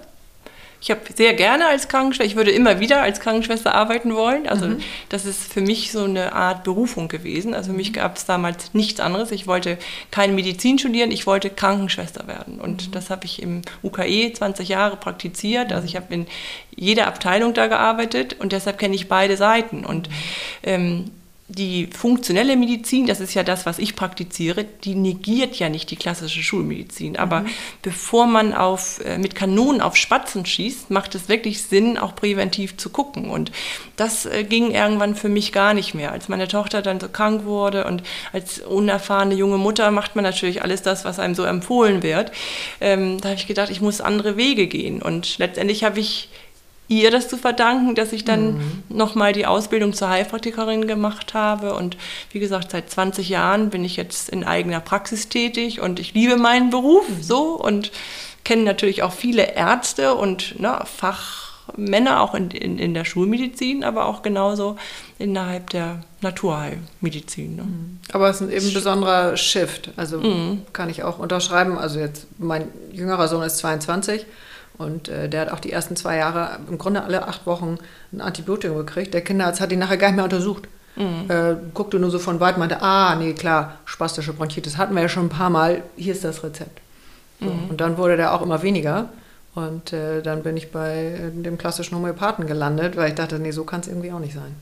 Speaker 1: Ich habe sehr gerne als Krankenschwester, ich würde immer wieder als Krankenschwester arbeiten wollen. Also
Speaker 3: Mhm.
Speaker 1: das ist für mich so eine Art Berufung gewesen. Also für mich gab es damals nichts anderes. Ich wollte keine Medizin studieren, ich wollte Krankenschwester werden. Und das habe ich im UKE 20 Jahre praktiziert. Also ich habe in jeder Abteilung da gearbeitet und deshalb kenne ich beide Seiten. Und ähm, die funktionelle Medizin, das ist ja das, was ich praktiziere, die negiert ja nicht die klassische Schulmedizin. Aber bevor man auf, äh, mit Kanonen auf Spatzen schießt, macht es wirklich Sinn, auch präventiv zu gucken. Und das äh, ging irgendwann für mich gar nicht mehr. Als meine Tochter dann so krank wurde und als unerfahrene junge Mutter macht man natürlich alles das, was einem so empfohlen wird. Ähm, da habe ich gedacht, ich muss andere Wege gehen. Und letztendlich habe ich ihr das zu verdanken, dass ich dann
Speaker 3: Mhm.
Speaker 1: nochmal die Ausbildung zur Heilpraktikerin gemacht habe. Und wie gesagt, seit 20 Jahren bin ich jetzt in eigener Praxis tätig und ich liebe meinen Beruf
Speaker 3: Mhm.
Speaker 1: so und kenne natürlich auch viele Ärzte und ne, Fachmänner auch in, in, in der Schulmedizin, aber auch genauso innerhalb der Naturheilmedizin. Ne?
Speaker 3: Aber es ist eben ein besonderer Shift. Also kann ich auch unterschreiben. Also jetzt, mein jüngerer Sohn ist 22 und äh, der hat auch die ersten zwei Jahre im Grunde alle acht Wochen ein Antibiotikum gekriegt. Der Kinderarzt hat ihn nachher gar nicht mehr untersucht. Äh, guckte nur so von weit, meinte, ah, nee, klar, spastische Bronchitis hatten wir ja schon ein paar Mal, hier ist das Rezept. So. Und dann wurde der auch immer weniger. Und äh, dann bin ich bei äh, dem klassischen Homöopathen gelandet, weil ich dachte, nee, so kann es irgendwie auch nicht sein.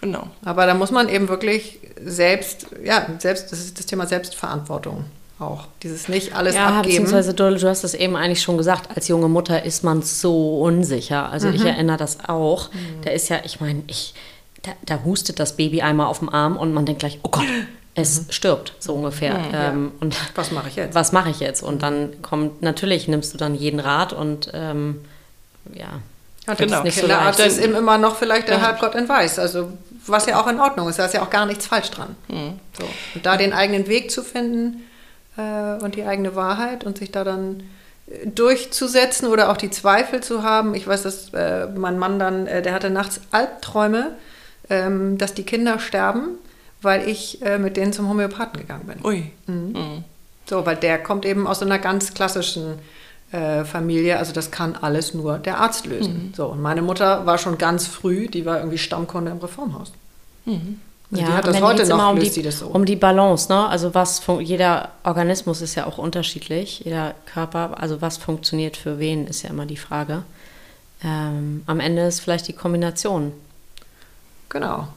Speaker 1: Genau.
Speaker 3: Aber da muss man eben wirklich selbst, ja, selbst, das ist das Thema Selbstverantwortung auch. Dieses nicht alles
Speaker 2: ja,
Speaker 3: abgeben.
Speaker 2: beziehungsweise du, du hast es eben eigentlich schon gesagt, als junge Mutter ist man so unsicher. Also
Speaker 3: Mhm.
Speaker 2: ich erinnere das auch. Da ist ja, ich meine, ich, da, da hustet das Baby einmal auf dem Arm und man denkt gleich, oh Gott, es stirbt, so ungefähr. ähm, und
Speaker 3: Mhm. Was mache ich jetzt?
Speaker 2: Was mache ich jetzt? Und dann kommt, natürlich nimmst du dann jeden Rat und ähm, ja.
Speaker 3: Ja,
Speaker 1: Genau.
Speaker 2: nicht so
Speaker 3: Kinderarzt
Speaker 1: leicht.
Speaker 3: ist eben immer noch vielleicht der
Speaker 1: Ja.
Speaker 3: Halbgott in Weiß. Also was ja auch in Ordnung ist, da ist ja auch gar nichts falsch dran. So. Und da den eigenen Weg zu finden äh, und die eigene Wahrheit und sich da dann äh, durchzusetzen oder auch die Zweifel zu haben. Ich weiß, dass äh, mein Mann dann, äh, der hatte nachts Albträume, ähm, dass die Kinder sterben, weil ich äh, mit denen zum Homöopathen gegangen bin.
Speaker 1: Ui. Mhm.
Speaker 3: So, weil der kommt eben aus einer ganz klassischen äh, Familie, also das kann alles nur der Arzt lösen. So, und meine Mutter war schon ganz früh, die war irgendwie Stammkunde im Reformhaus. Also die hat das heute noch,
Speaker 2: immer um
Speaker 3: löst
Speaker 2: die,
Speaker 3: die das so.
Speaker 2: um die Balance, ne? Also was jeder Organismus ist ja auch unterschiedlich, jeder Körper, also was funktioniert für wen, ist ja immer die Frage. Ähm, am Ende ist vielleicht die Kombination.
Speaker 3: Genau.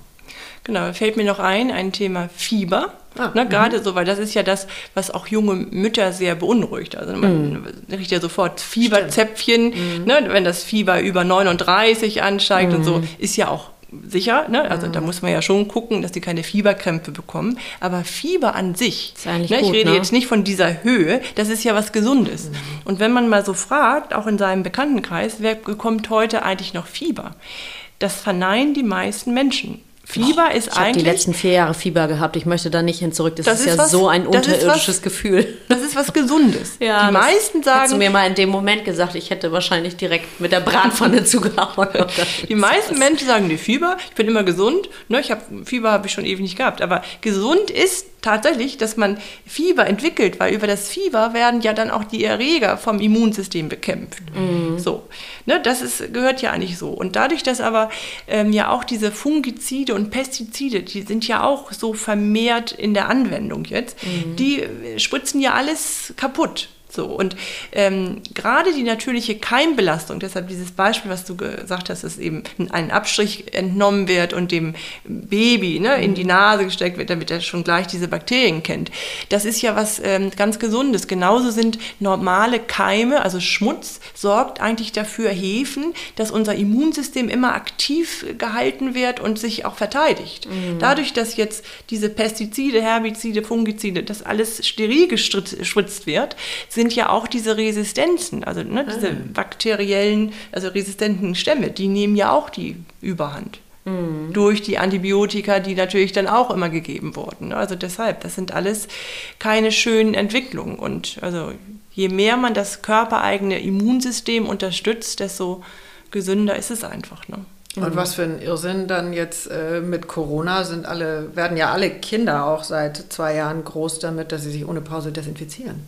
Speaker 1: Genau, fällt mir noch ein, ein Thema Fieber.
Speaker 3: Ah,
Speaker 1: ne, Gerade so, weil das ist ja das, was auch junge Mütter sehr beunruhigt. Also man riecht ja sofort Fieberzäpfchen, ne, wenn das Fieber über 39 ansteigt und so, ist ja auch sicher. Ne? Also da muss man ja schon gucken, dass die keine Fieberkrämpfe bekommen. Aber Fieber an sich, ne, ich
Speaker 2: gut,
Speaker 1: rede
Speaker 2: ne?
Speaker 1: jetzt nicht von dieser Höhe, das ist ja was Gesundes. Und wenn man mal so fragt, auch in seinem Bekanntenkreis, wer bekommt heute eigentlich noch Fieber? Das verneinen die meisten Menschen. Fieber ist
Speaker 2: Ich habe die
Speaker 1: eigentlich
Speaker 2: letzten vier Jahre Fieber gehabt, ich möchte da nicht hin zurück. Das,
Speaker 1: Das
Speaker 2: ist,
Speaker 1: ist
Speaker 2: ja
Speaker 1: was-
Speaker 2: so ein unterirdisches
Speaker 1: was-
Speaker 2: Gefühl.
Speaker 1: Das ist was Gesundes. die
Speaker 2: das
Speaker 1: meisten
Speaker 2: Hättest du
Speaker 1: sagen,
Speaker 2: mir mal in dem Moment gesagt, ich hätte wahrscheinlich direkt mit der Bratpfanne zugehauen.
Speaker 1: die meisten Menschen sagen, nee, Fieber, ich bin immer gesund. Ne, ich hab, Fieber habe ich schon ewig nicht gehabt. Aber gesund ist tatsächlich, dass man Fieber entwickelt, weil über das Fieber werden ja dann auch die Erreger vom Immunsystem bekämpft. So, ne, das ist, gehört ja eigentlich so. Und dadurch, dass aber ähm, ja auch diese Fungizide und Pestizide, die sind ja auch so vermehrt in der Anwendung jetzt, die äh, spritzen ja alles kaputt. So, und ähm, gerade die natürliche Keimbelastung, deshalb dieses Beispiel, was du gesagt hast, dass eben ein Abstrich entnommen wird und dem Baby ne, in die Nase gesteckt wird, damit er schon gleich diese Bakterien kennt, das ist ja was ähm, ganz Gesundes. Genauso sind normale Keime, also Schmutz, sorgt eigentlich dafür Hefen, dass unser Immunsystem immer aktiv gehalten wird und sich auch verteidigt. Dadurch, dass jetzt diese Pestizide, Herbizide, Fungizide, das alles steril gespritzt wird, sind ja auch diese Resistenzen, also ne, diese bakteriellen, also resistenten Stämme, die nehmen ja auch die Überhand. Mhm. Durch die Antibiotika, die natürlich dann auch immer gegeben wurden. Also deshalb, das sind alles keine schönen Entwicklungen. Und also je mehr man das körpereigene Immunsystem unterstützt, desto gesünder ist es einfach. Ne?
Speaker 3: Und was für ein Irrsinn dann jetzt äh, mit Corona sind alle, werden ja alle Kinder auch seit zwei Jahren groß damit, dass sie sich ohne Pause desinfizieren.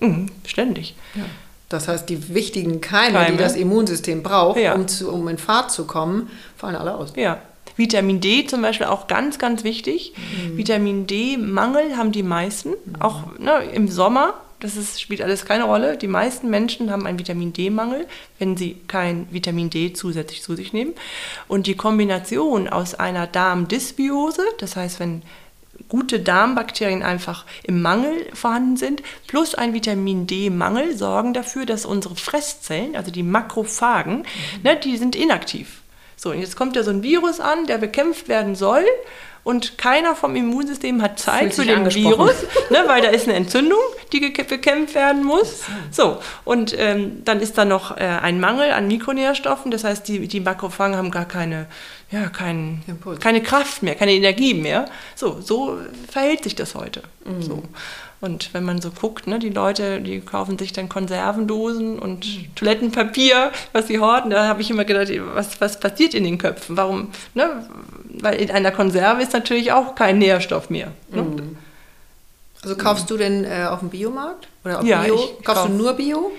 Speaker 1: Mhm, ständig.
Speaker 3: Ja. Das heißt, die wichtigen Keime, Keime. die das Immunsystem braucht, ja. um, zu, um in Fahrt zu kommen, fallen alle aus.
Speaker 1: Ja. Vitamin D zum Beispiel auch ganz, ganz wichtig. Mhm. Vitamin D-Mangel haben die meisten, mhm. auch ne, im Sommer das ist, spielt alles keine Rolle. Die meisten Menschen haben einen Vitamin D-Mangel, wenn sie kein Vitamin D zusätzlich zu sich nehmen. Und die Kombination aus einer Darmdysbiose, das heißt, wenn gute Darmbakterien einfach im Mangel vorhanden sind, plus ein Vitamin D-Mangel sorgen dafür, dass unsere Fresszellen, also die Makrophagen, mhm. ne, die sind inaktiv. So, und jetzt kommt ja so ein Virus an, der bekämpft werden soll und keiner vom Immunsystem hat Zeit für den Virus, ne, weil da ist eine Entzündung, die bekämpft werden muss. So, und ähm, dann ist da noch äh, ein Mangel an Mikronährstoffen, das heißt, die, die Makrophagen haben gar keine, ja, kein, keine Kraft mehr, keine Energie mehr. So, so verhält sich das heute. Mhm. So. Und wenn man so guckt, ne, die Leute, die kaufen sich dann Konservendosen und Toilettenpapier, was sie horten, da habe ich immer gedacht, was, was passiert in den Köpfen? Warum? Ne? Weil in einer Konserve ist natürlich auch kein Nährstoff mehr. Ne? Mhm.
Speaker 3: Also kaufst du denn äh, auf dem Biomarkt?
Speaker 1: Oder auf ja, Bio?
Speaker 3: Kaufst kauf, du nur Bio?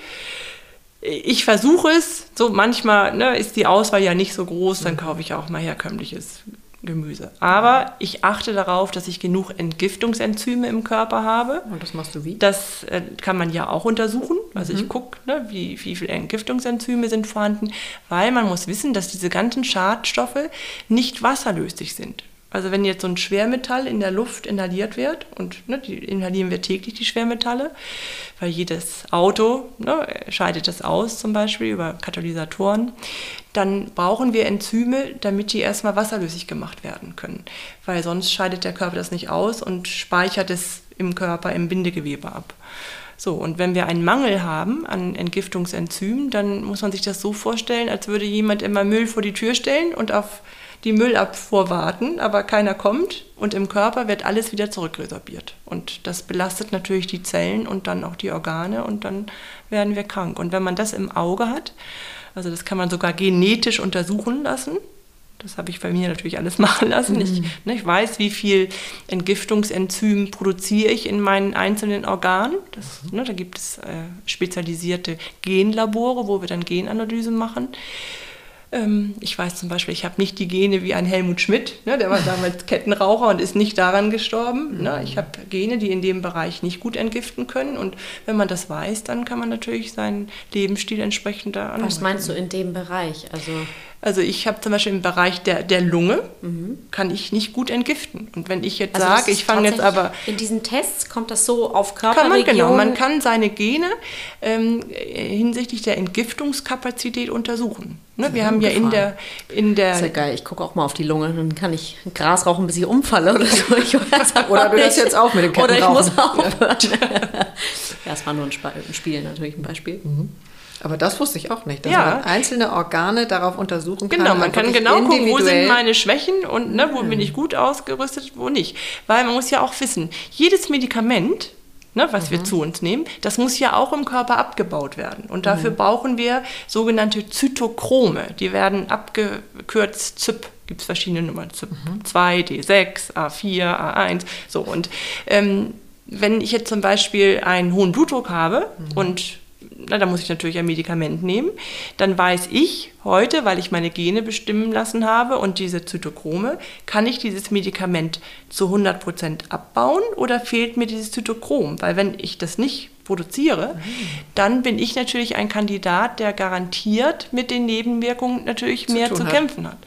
Speaker 1: Ich versuche es. So manchmal ne, ist die Auswahl ja nicht so groß, dann mhm. kaufe ich auch mal herkömmliches Gemüse. Aber ich achte darauf, dass ich genug Entgiftungsenzyme im Körper habe.
Speaker 3: Und das machst du wie?
Speaker 1: Das äh, kann man ja auch untersuchen. Also mhm. ich gucke, ne, wie, wie viele Entgiftungsenzyme sind vorhanden, weil man muss wissen, dass diese ganzen Schadstoffe nicht wasserlöslich sind. Also wenn jetzt so ein Schwermetall in der Luft inhaliert wird, und ne, die inhalieren wir täglich die Schwermetalle, weil jedes Auto ne, scheidet das aus, zum Beispiel über Katalysatoren, dann brauchen wir Enzyme, damit die erstmal wasserlöslich gemacht werden können. Weil sonst scheidet der Körper das nicht aus und speichert es im Körper im Bindegewebe ab. So, und wenn wir einen Mangel haben an Entgiftungsenzymen, dann muss man sich das so vorstellen, als würde jemand immer Müll vor die Tür stellen und auf die Müllabfuhr warten, aber keiner kommt und im Körper wird alles wieder zurückresorbiert. Und das belastet natürlich die Zellen und dann auch die Organe und dann werden wir krank. Und wenn man das im Auge hat, also das kann man sogar genetisch untersuchen lassen, das habe ich bei mir natürlich alles machen lassen. Mhm. Ich, ne, ich, weiß, wie viel Entgiftungsenzym produziere ich in meinen einzelnen Organen. Das, ne, da gibt es äh, spezialisierte Genlabore, wo wir dann Genanalysen machen. Ähm, ich weiß zum Beispiel, ich habe nicht die Gene wie ein Helmut Schmidt, ne, der war damals Kettenraucher und ist nicht daran gestorben. Mhm. Ne. Ich habe Gene, die in dem Bereich nicht gut entgiften können. Und wenn man das weiß, dann kann man natürlich seinen Lebensstil entsprechend da
Speaker 2: anpassen. Was meinst du in dem Bereich?
Speaker 1: Also also ich habe zum Beispiel im Bereich der, der Lunge, mhm. kann ich nicht gut entgiften. Und wenn ich jetzt also sage, ich fange jetzt aber...
Speaker 2: In diesen Tests kommt das so auf Körperregionen?
Speaker 1: Kann man, genau, man kann seine Gene ähm, hinsichtlich der Entgiftungskapazität untersuchen. Ne, wir haben ja in der, in der...
Speaker 2: Das ist ja geil, ich gucke auch mal auf die Lunge, dann kann ich Gras rauchen, bis ich umfalle oder so.
Speaker 3: oder du hörst jetzt auf mit dem Ketten Oder ich muss
Speaker 2: aufhören. ja, das war nur ein, Spiel, natürlich ein Beispiel. Mhm.
Speaker 3: Aber das wusste ich auch nicht, dass ja. man einzelne Organe darauf untersuchen kann.
Speaker 1: Genau, man kann genau gucken, wo sind meine Schwächen und ne, wo bin ich gut ausgerüstet, wo nicht. Weil man muss ja auch wissen, jedes Medikament, ne, was mhm. wir zu uns nehmen, das muss ja auch im Körper abgebaut werden. Und dafür mhm. brauchen wir sogenannte Zytochrome. Die werden abgekürzt ZYP gibt es verschiedene Nummern, ZYP mhm. 2, D6, A4, A1, so. Und ähm, wenn ich jetzt zum Beispiel einen hohen Blutdruck habe mhm. und na, da muss ich natürlich ein Medikament nehmen. Dann weiß ich heute, weil ich meine Gene bestimmen lassen habe und diese Zytochrome, kann ich dieses Medikament zu 100% abbauen oder fehlt mir dieses Zytochrom? Weil wenn ich das nicht produziere, mhm. dann bin ich natürlich ein Kandidat, der garantiert mit den Nebenwirkungen natürlich zu mehr zu hat. kämpfen hat.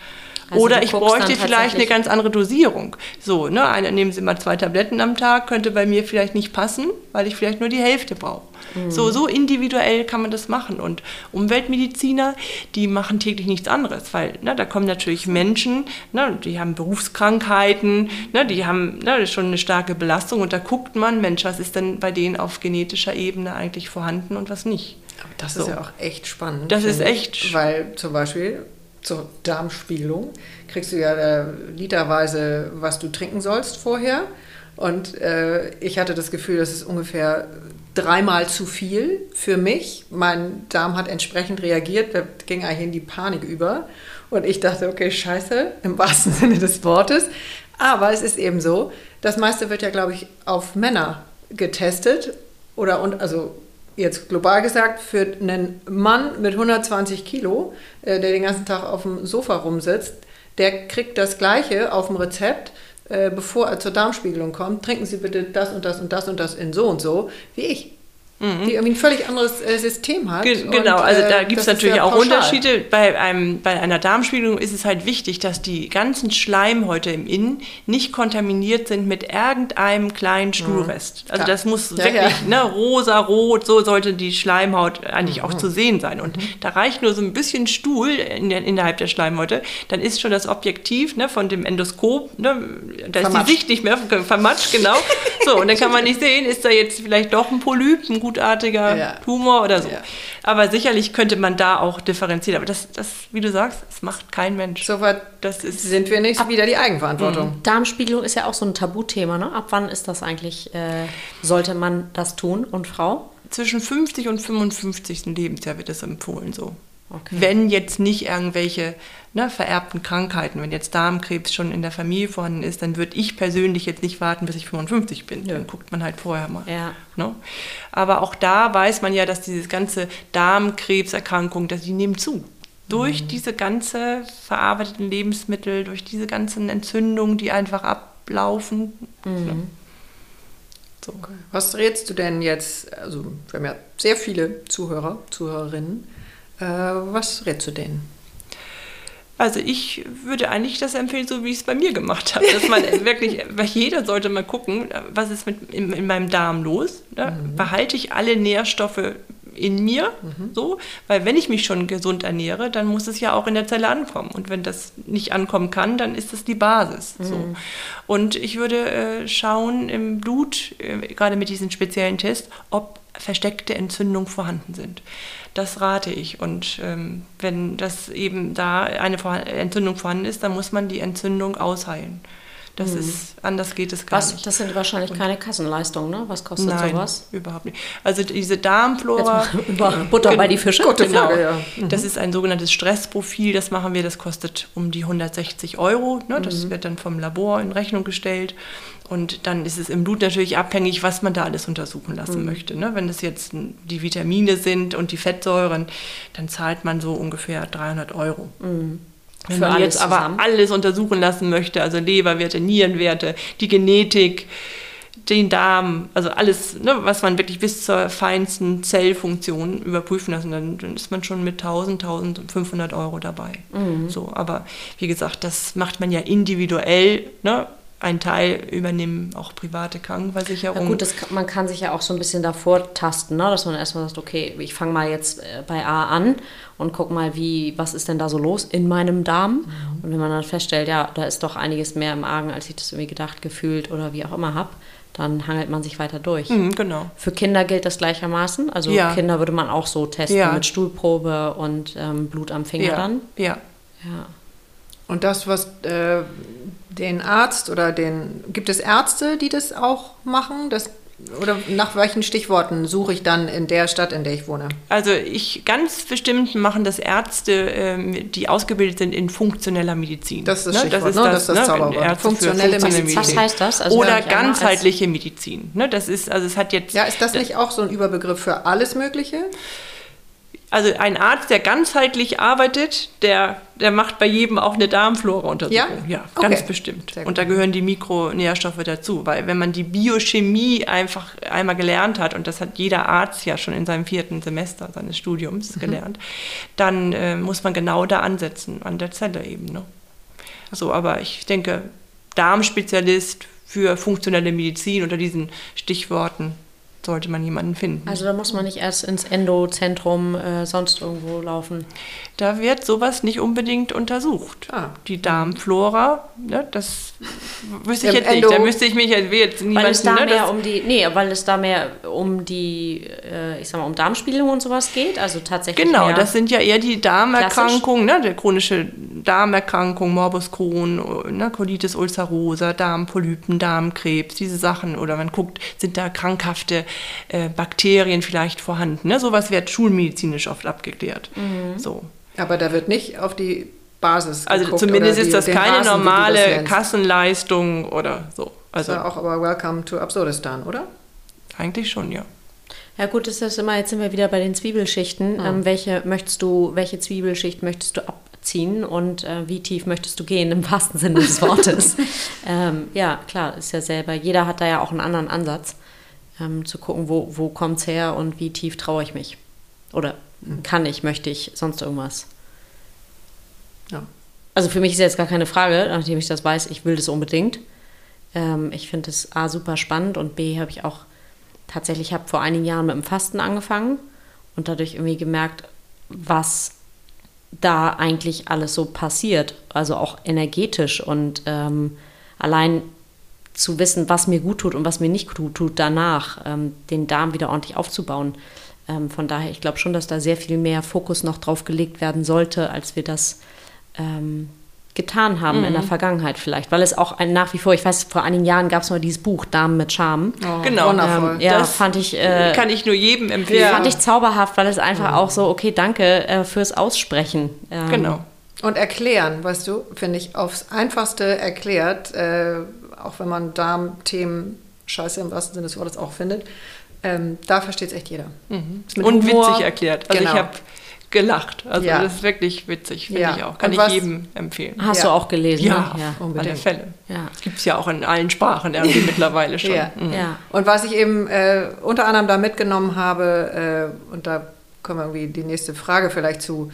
Speaker 1: Also Oder ich bräuchte vielleicht eine ganz andere Dosierung. So, ne, eine, nehmen Sie mal zwei Tabletten am Tag, könnte bei mir vielleicht nicht passen, weil ich vielleicht nur die Hälfte brauche. Mhm. So, so individuell kann man das machen. Und Umweltmediziner, die machen täglich nichts anderes, weil ne, da kommen natürlich Menschen, ne, die haben Berufskrankheiten, ne, die haben ne, schon eine starke Belastung und da guckt man, Mensch, was ist denn bei denen auf genetischer Ebene eigentlich vorhanden und was nicht.
Speaker 3: Aber das so. ist ja auch echt spannend.
Speaker 1: Das ist echt.
Speaker 3: Weil zum Beispiel zur Darmspiegelung kriegst du ja äh, literweise, was du trinken sollst vorher. Und äh, ich hatte das Gefühl, das ist ungefähr dreimal zu viel für mich. Mein Darm hat entsprechend reagiert, da ging eigentlich in die Panik über. Und ich dachte, okay, scheiße, im wahrsten Sinne des Wortes. Aber es ist eben so, das meiste wird ja, glaube ich, auf Männer getestet. Oder und also jetzt global gesagt, für einen Mann mit 120 Kilo, äh, der den ganzen Tag auf dem Sofa rumsitzt, der kriegt das Gleiche auf dem Rezept, äh, bevor er zur Darmspiegelung kommt. Trinken Sie bitte das und das und das und das in so und so, wie ich mhm. die irgendwie ein völlig anderes äh, System hat.
Speaker 1: Ge genau, und, also da äh, gibt es natürlich auch pauschal. Unterschiede. Bei, einem, bei einer Darmspiegelung ist es halt wichtig, dass die ganzen Schleimhäute im Innen nicht kontaminiert sind mit irgendeinem kleinen mhm. Stuhlrest. Mhm. Also das muss ja, wirklich ja. Ne, rosa, rot, so sollte die Schleimhaut eigentlich mhm. auch zu sehen sein. Und mhm. da reicht nur so ein bisschen Stuhl in der, innerhalb der Schleimhäute, dann ist schon das Objektiv ne, von dem Endoskop, ne, da ist die Sicht nicht mehr vermatscht, genau. So, und dann kann man nicht sehen, ist da jetzt vielleicht doch ein Polyp, ein gut gutartiger ja. Tumor oder so. Ja. Aber sicherlich könnte man da auch differenzieren. Aber das, das, wie du sagst, das macht kein Mensch.
Speaker 3: Soweit das ist, sind wir nicht wieder die Eigenverantwortung.
Speaker 2: Mhm. Darmspiegelung ist ja auch so ein Tabuthema. Ne? Ab wann ist das eigentlich, äh, sollte man das tun und Frau?
Speaker 1: Zwischen 50 und 55. Lebensjahr wird das empfohlen so. Okay. Wenn jetzt nicht irgendwelche ne, vererbten Krankheiten, wenn jetzt Darmkrebs schon in der Familie vorhanden ist, dann würde ich persönlich jetzt nicht warten, bis ich 55 bin. Ja. Dann guckt man halt vorher mal. Ja. Ne? Aber auch da weiß man ja, dass diese ganze Darmkrebserkrankung, dass die nehmen zu. Durch mhm. diese ganze verarbeiteten Lebensmittel, durch diese ganzen Entzündungen, die einfach ablaufen. Mhm. Ne?
Speaker 3: So. Was rätst du denn jetzt? Also, wir haben ja sehr viele Zuhörer, Zuhörerinnen. Äh, was rätst du denen?
Speaker 1: Also ich würde eigentlich das empfehlen, so wie ich es bei mir gemacht habe. Dass man wirklich, weil jeder sollte mal gucken, was ist mit in, in meinem Darm los. Ne? Mhm. Behalte ich alle Nährstoffe in mir, mhm. so, weil wenn ich mich schon gesund ernähre, dann muss es ja auch in der Zelle ankommen. Und wenn das nicht ankommen kann, dann ist das die Basis. Mhm. So. Und ich würde äh, schauen im Blut, äh, gerade mit diesem speziellen Test, ob versteckte Entzündungen vorhanden sind. Das rate ich. Und ähm, wenn das eben da eine Entzündung vorhanden ist, dann muss man die Entzündung ausheilen. Das mhm. ist, anders geht es gar
Speaker 2: Was,
Speaker 1: nicht.
Speaker 2: Das sind wahrscheinlich und keine Kassenleistungen, ne? Was kostet nein, sowas?
Speaker 1: überhaupt nicht. Also diese Darmflora...
Speaker 2: Butter bei die Fische.
Speaker 1: Gute genau. Frage, ja. Mhm. Das ist ein sogenanntes Stressprofil, das machen wir, das kostet um die 160 Euro. Ne? Das mhm. wird dann vom Labor in Rechnung gestellt. Und dann ist es im Blut natürlich abhängig, was man da alles untersuchen lassen mhm. möchte. Ne? Wenn das jetzt die Vitamine sind und die Fettsäuren, dann zahlt man so ungefähr 300 Euro. Wenn man jetzt aber zusammen. alles untersuchen lassen möchte, also Leberwerte, Nierenwerte, die Genetik, den Darm, also alles, ne, was man wirklich bis zur feinsten Zellfunktion überprüfen lassen, dann, dann ist man schon mit 1000, 1500 Euro dabei. Mhm. So, aber wie gesagt, das macht man ja individuell. Ne? Ein Teil übernehmen auch private Krankenversicherungen.
Speaker 2: Ja gut, das, man kann sich ja auch so ein bisschen davor tasten, ne? dass man erstmal sagt, okay, ich fange mal jetzt äh, bei A an und guck mal, wie, was ist denn da so los in meinem Darm? Mhm. Und wenn man dann feststellt, ja, da ist doch einiges mehr im Argen, als ich das irgendwie gedacht, gefühlt oder wie auch immer habe, dann hangelt man sich weiter durch.
Speaker 1: Mhm, genau.
Speaker 2: Für Kinder gilt das gleichermaßen. Also ja. Kinder würde man auch so testen ja. mit Stuhlprobe und ähm, Blut am Finger
Speaker 1: ja.
Speaker 2: dann.
Speaker 1: Ja.
Speaker 3: Ja. Und das, was äh, den Arzt oder den, gibt es Ärzte, die das auch machen? Das, oder nach welchen Stichworten suche ich dann in der Stadt, in der ich wohne?
Speaker 1: Also ich ganz bestimmt machen das Ärzte, ähm, die ausgebildet sind in funktioneller Medizin.
Speaker 3: Das ist das ne? Stichwort, das ist ne? das, das, das ne? Zauberwort.
Speaker 2: Funktionelle, funktionelle Medizin. Was heißt das?
Speaker 1: Also oder ganzheitliche Medizin. Ne? Das ist, also es hat jetzt...
Speaker 3: Ja, ist das nicht auch so ein Überbegriff für alles Mögliche?
Speaker 1: Also ein Arzt, der ganzheitlich arbeitet, der, der macht bei jedem auch eine Darmflora-Untersuchung. Ja, ja okay. ganz bestimmt. Und da gehören die Mikronährstoffe dazu, weil wenn man die Biochemie einfach einmal gelernt hat, und das hat jeder Arzt ja schon in seinem vierten Semester seines Studiums mhm. gelernt, dann äh, muss man genau da ansetzen, an der Zelle eben. Ne? So, aber ich denke, Darmspezialist für funktionelle Medizin unter diesen Stichworten sollte man jemanden finden.
Speaker 2: Also da muss man nicht erst ins Endozentrum äh, sonst irgendwo laufen.
Speaker 1: Da wird sowas nicht unbedingt untersucht.
Speaker 3: Ah.
Speaker 1: Die Darmflora, ne, das wüsste ich jetzt nicht.
Speaker 3: Endo-
Speaker 1: Da müsste ich mich jetzt, niemanden,
Speaker 2: Weil es da
Speaker 1: ne,
Speaker 2: mehr um die, nee, weil es da mehr um die, äh, ich sag mal, um Darmspiegelung und sowas geht. Also tatsächlich
Speaker 1: Genau, das sind ja eher die Darmerkrankungen, ne, der chronische Darmerkrankung, Morbus Crohn, ne, Colitis ulcerosa, Darmpolypen, Darmkrebs, diese Sachen. Oder man guckt, sind da krankhafte äh, Bakterien vielleicht vorhanden. Ne? Sowas wird schulmedizinisch oft abgeklärt. So.
Speaker 3: Aber da wird nicht auf die Basis
Speaker 1: Also
Speaker 3: geguckt
Speaker 1: zumindest
Speaker 3: die,
Speaker 1: ist das keine
Speaker 3: das
Speaker 1: normale
Speaker 3: nennst.
Speaker 1: Kassenleistung oder so.
Speaker 3: Also auch aber Welcome to Absurdistan, oder?
Speaker 1: eigentlich schon, ja.
Speaker 2: Ja gut, ist das immer, jetzt sind wir wieder bei den Zwiebelschichten. Ähm, welche möchtest du, welche Zwiebelschicht möchtest du abziehen und äh, wie tief möchtest du gehen im wahrsten Sinne des Wortes? ähm, ja, klar, ist ja selber, jeder hat da ja auch einen anderen Ansatz, ähm, zu gucken, wo, wo kommt es her und wie tief traue ich mich. Oder kann ich, möchte ich, sonst irgendwas.
Speaker 3: Ja.
Speaker 2: Also für mich ist jetzt gar keine Frage, nachdem ich das weiß, ich will das unbedingt. Ähm, ich finde es A super spannend und B habe ich auch tatsächlich, ich habe vor einigen Jahren mit dem Fasten angefangen und dadurch irgendwie gemerkt, was da eigentlich alles so passiert. Also auch energetisch und ähm, allein zu wissen, was mir gut tut und was mir nicht gut tut, danach ähm, den Darm wieder ordentlich aufzubauen. Ähm, von daher, ich glaube schon, dass da sehr viel mehr Fokus noch drauf gelegt werden sollte, als wir das ähm, getan haben in der Vergangenheit vielleicht. Weil es auch ein, nach wie vor, ich weiß, vor einigen Jahren gab es mal dieses Buch Darm mit Charme.
Speaker 1: Genau.
Speaker 3: Wundervoll.
Speaker 2: Ähm, ja,
Speaker 1: Das
Speaker 2: fand ich, äh,
Speaker 1: Kann ich nur jedem empfehlen.
Speaker 2: fand ich zauberhaft, weil es einfach auch so, okay, danke äh, fürs Aussprechen. Ähm,
Speaker 1: Genau.
Speaker 3: Und erklären, weißt du, finde ich aufs Einfachste erklärt, äh, auch wenn man Darmthemen scheiße im wahrsten Sinne des Wortes auch findet, ähm, da versteht es echt jeder. Mit
Speaker 1: Und
Speaker 3: Humor-
Speaker 1: witzig erklärt. Also
Speaker 3: Genau.
Speaker 1: ich habe gelacht. Also
Speaker 3: Ja.
Speaker 1: das ist wirklich witzig, finde
Speaker 3: Ja.
Speaker 1: ich auch. Kann
Speaker 3: Und
Speaker 1: ich
Speaker 3: was-
Speaker 1: jedem empfehlen.
Speaker 2: Hast
Speaker 3: Ja.
Speaker 2: du auch gelesen?
Speaker 1: Ja,
Speaker 2: ne? ja.
Speaker 1: alle
Speaker 3: unbedingt.
Speaker 1: Fälle.
Speaker 2: Ja.
Speaker 1: Das gibt es ja auch in allen Sprachen irgendwie mittlerweile schon.
Speaker 3: Ja.
Speaker 1: Mhm.
Speaker 2: ja.
Speaker 3: Und was ich eben äh, unter anderem da mitgenommen habe, äh, und da können wir irgendwie die nächste Frage vielleicht zu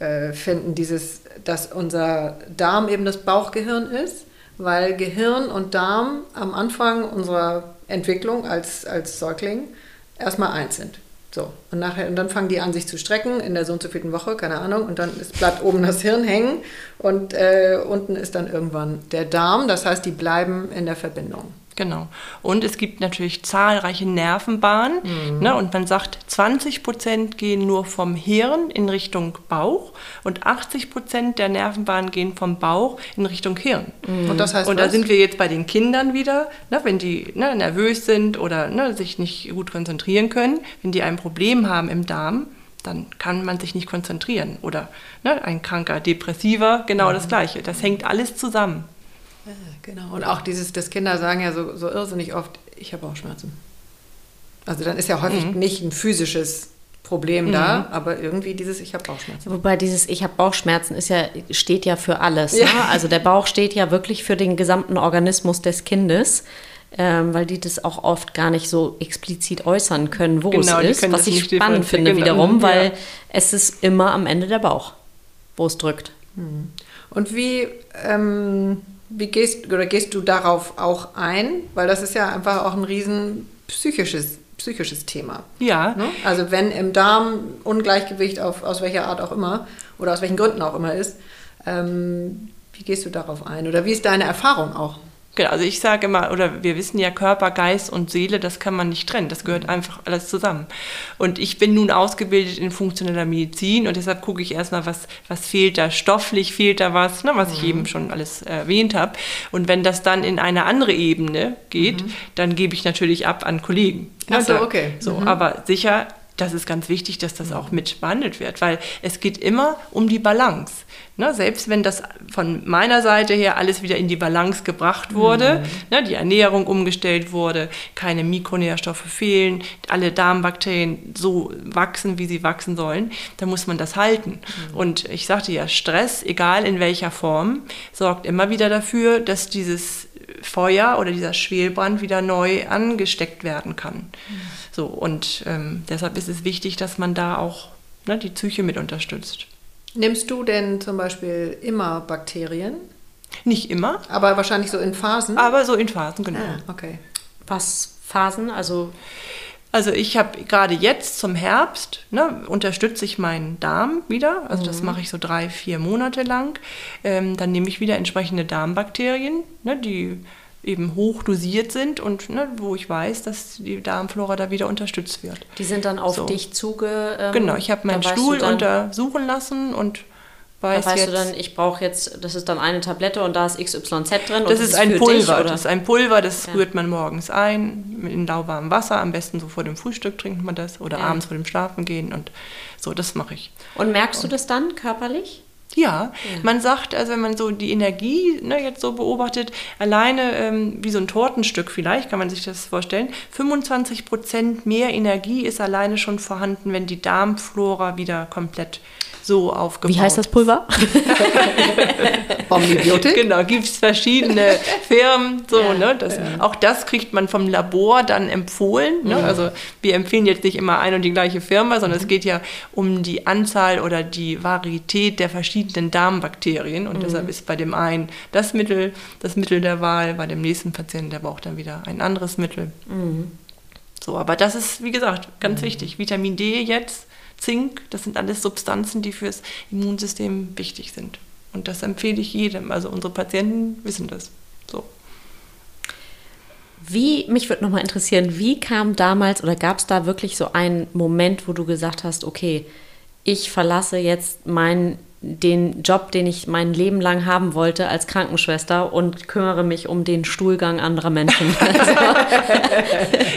Speaker 3: äh, finden, dieses, dass unser Darm eben das Bauchgehirn ist, weil Gehirn und Darm am Anfang unserer Entwicklung als, als Säugling erstmal eins sind. So, und, nachher, und dann fangen die an, sich zu strecken in der so und so vierten Woche, keine Ahnung, und dann ist, bleibt oben das Hirn hängen und äh, unten ist dann irgendwann der Darm. Das heißt, die bleiben in der Verbindung.
Speaker 1: Genau. Und es gibt natürlich zahlreiche Nervenbahnen.
Speaker 3: Mhm.
Speaker 1: Ne? Und man sagt, 20 Prozent gehen nur vom Hirn in Richtung Bauch und 80 Prozent der Nervenbahnen gehen vom Bauch in Richtung Hirn.
Speaker 3: Und das heißt,
Speaker 1: Und da
Speaker 3: was?
Speaker 1: sind wir jetzt bei den Kindern wieder, ne, wenn die ne, nervös sind oder ne, sich nicht gut konzentrieren können, wenn die ein Problem haben im Darm, dann kann man sich nicht konzentrieren. Oder ne, ein kranker Depressiver, genau
Speaker 3: Mhm.
Speaker 1: das Gleiche. Das hängt alles zusammen.
Speaker 3: Ja, genau. Und auch dieses, das Kinder sagen ja so, so irrsinnig oft, ich habe Bauchschmerzen. Also dann ist ja häufig nicht ein physisches Problem da, aber irgendwie dieses, ich habe Bauchschmerzen.
Speaker 2: Wobei dieses Ich habe Bauchschmerzen ist ja, steht ja für alles.
Speaker 3: Ja.
Speaker 2: Ne? Also der Bauch steht ja wirklich für den gesamten Organismus des Kindes. Ähm, weil die das auch oft gar nicht so explizit äußern können, wo
Speaker 1: Genau,
Speaker 2: es ist, was ich spannend finde
Speaker 1: differenzieren,
Speaker 2: wiederum,
Speaker 1: genau,
Speaker 2: weil
Speaker 1: ja.
Speaker 2: es ist immer am Ende der Bauch, wo es drückt.
Speaker 3: Und wie, ähm, wie gehst, oder gehst du darauf auch ein? Weil das ist ja einfach auch ein riesen psychisches, psychisches Thema.
Speaker 1: Ja,
Speaker 3: Ne? Also wenn im Darm Ungleichgewicht auf, aus welcher Art auch immer oder aus welchen Gründen auch immer ist, ähm, wie gehst du darauf ein? Oder wie ist deine Erfahrung auch?
Speaker 1: Genau, also ich sage immer, oder wir wissen ja, Körper, Geist und Seele, das kann man nicht trennen. Das gehört einfach alles zusammen. Und ich bin nun ausgebildet in funktioneller Medizin und deshalb gucke ich erstmal, was, was fehlt da stofflich, fehlt da was, ne, was ich eben schon alles erwähnt habe. Und wenn das dann in eine andere Ebene geht, dann gebe ich natürlich ab an Kollegen.
Speaker 3: Ach so,
Speaker 1: da-
Speaker 3: okay.
Speaker 1: So, aber sicher, das ist ganz wichtig, dass das auch mit behandelt wird, weil es geht immer um die Balance. Ne, selbst wenn das von meiner Seite her alles wieder in die Balance gebracht wurde, ne, die Ernährung umgestellt wurde, keine Mikronährstoffe fehlen, alle Darmbakterien so wachsen, wie sie wachsen sollen, dann muss man das halten. Und ich sagte ja, Stress, egal in welcher Form, sorgt immer wieder dafür, dass dieses Feuer oder dieser Schwelbrand wieder neu angesteckt werden kann. So, und ähm, deshalb ist es wichtig, dass man da auch ne, die Psyche mit unterstützt.
Speaker 3: Nimmst du denn zum Beispiel immer Bakterien?
Speaker 1: Nicht immer,
Speaker 3: Aber wahrscheinlich so in Phasen?
Speaker 1: aber so in Phasen, genau.
Speaker 3: Ah, okay.
Speaker 2: Was Phasen, also
Speaker 1: Also ich habe gerade jetzt zum Herbst, ne, unterstütze ich meinen Darm wieder. Also das mache ich so drei, vier Monate lang. Ähm, dann nehme ich wieder entsprechende Darmbakterien, ne, die eben hoch dosiert sind und ne, wo ich weiß, dass die Darmflora da wieder unterstützt wird.
Speaker 2: Die sind dann auf
Speaker 1: So.
Speaker 2: dich zuge. Ähm,
Speaker 1: genau, ich habe meinen Stuhl
Speaker 2: dann,
Speaker 1: untersuchen lassen und
Speaker 2: Da
Speaker 1: weiß
Speaker 2: weißt
Speaker 1: jetzt,
Speaker 2: du dann, ich brauche jetzt, das ist dann eine Tablette und da ist XYZ drin. und
Speaker 1: das ist ein Pulver.
Speaker 2: Dich, oder?
Speaker 1: das ist ein Pulver, das
Speaker 2: Ja.
Speaker 1: rührt man morgens ein in lauwarmem Wasser. Am besten so vor dem Frühstück trinkt man das oder
Speaker 2: Ja.
Speaker 1: abends vor dem Schlafengehen und so, das mache ich.
Speaker 2: und merkst du das dann körperlich?
Speaker 1: Ja, man sagt, also wenn man so die Energie ne, jetzt so beobachtet, alleine ähm, wie so ein Tortenstück vielleicht, kann man sich das vorstellen, 25 Prozent mehr Energie ist alleine schon vorhanden, wenn die Darmflora wieder komplett so aufgebaut
Speaker 2: Wie heißt das Pulver?
Speaker 3: Omnibiotik?
Speaker 1: Genau, gibt es verschiedene Firmen. So,
Speaker 2: Ja.
Speaker 1: ne, das, Auch das kriegt man vom Labor dann empfohlen. Ne? Also wir empfehlen jetzt nicht immer ein und die gleiche Firma, sondern es geht ja um die Anzahl oder die Varietät der verschiedenen Darmbakterien. Und deshalb ist bei dem einen das Mittel, das Mittel der Wahl, bei dem nächsten Patienten, der braucht dann wieder ein anderes Mittel. So, aber das ist, wie gesagt, ganz wichtig. Vitamin D jetzt, Zink, das sind alles Substanzen, die fürs Immunsystem wichtig sind. Und das empfehle ich jedem. Also unsere Patienten wissen das. So.
Speaker 2: Wie, mich würde nochmal interessieren, wie kam damals oder gab es da wirklich so einen Moment, wo du gesagt hast, okay, ich verlasse jetzt meinen den Job, den ich mein Leben lang haben wollte als Krankenschwester und kümmere mich um den Stuhlgang anderer Menschen.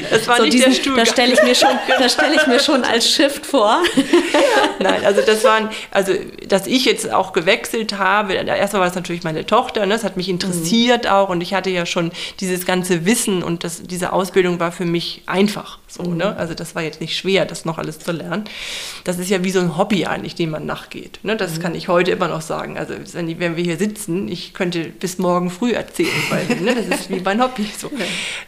Speaker 1: Das war
Speaker 2: so
Speaker 1: nicht
Speaker 2: diesen,
Speaker 1: der Stuhlgang.
Speaker 2: das stelle ich mir schon, das stelle ich mir schon als Shift vor.
Speaker 1: Nein, also das waren, also dass ich jetzt auch gewechselt habe, erstmal war es natürlich meine Tochter, ne, das hat mich interessiert auch und ich hatte ja schon dieses ganze Wissen und das, diese Ausbildung war für mich einfach. So, ne? Also das war jetzt nicht schwer, das noch alles zu lernen. Das ist ja wie so ein Hobby eigentlich, dem man nachgeht. Ne? Das kann ich heute immer noch sagen. Also wenn, wir hier sitzen, ich könnte bis morgen früh erzählen, weil ne, das ist wie mein Hobby. So.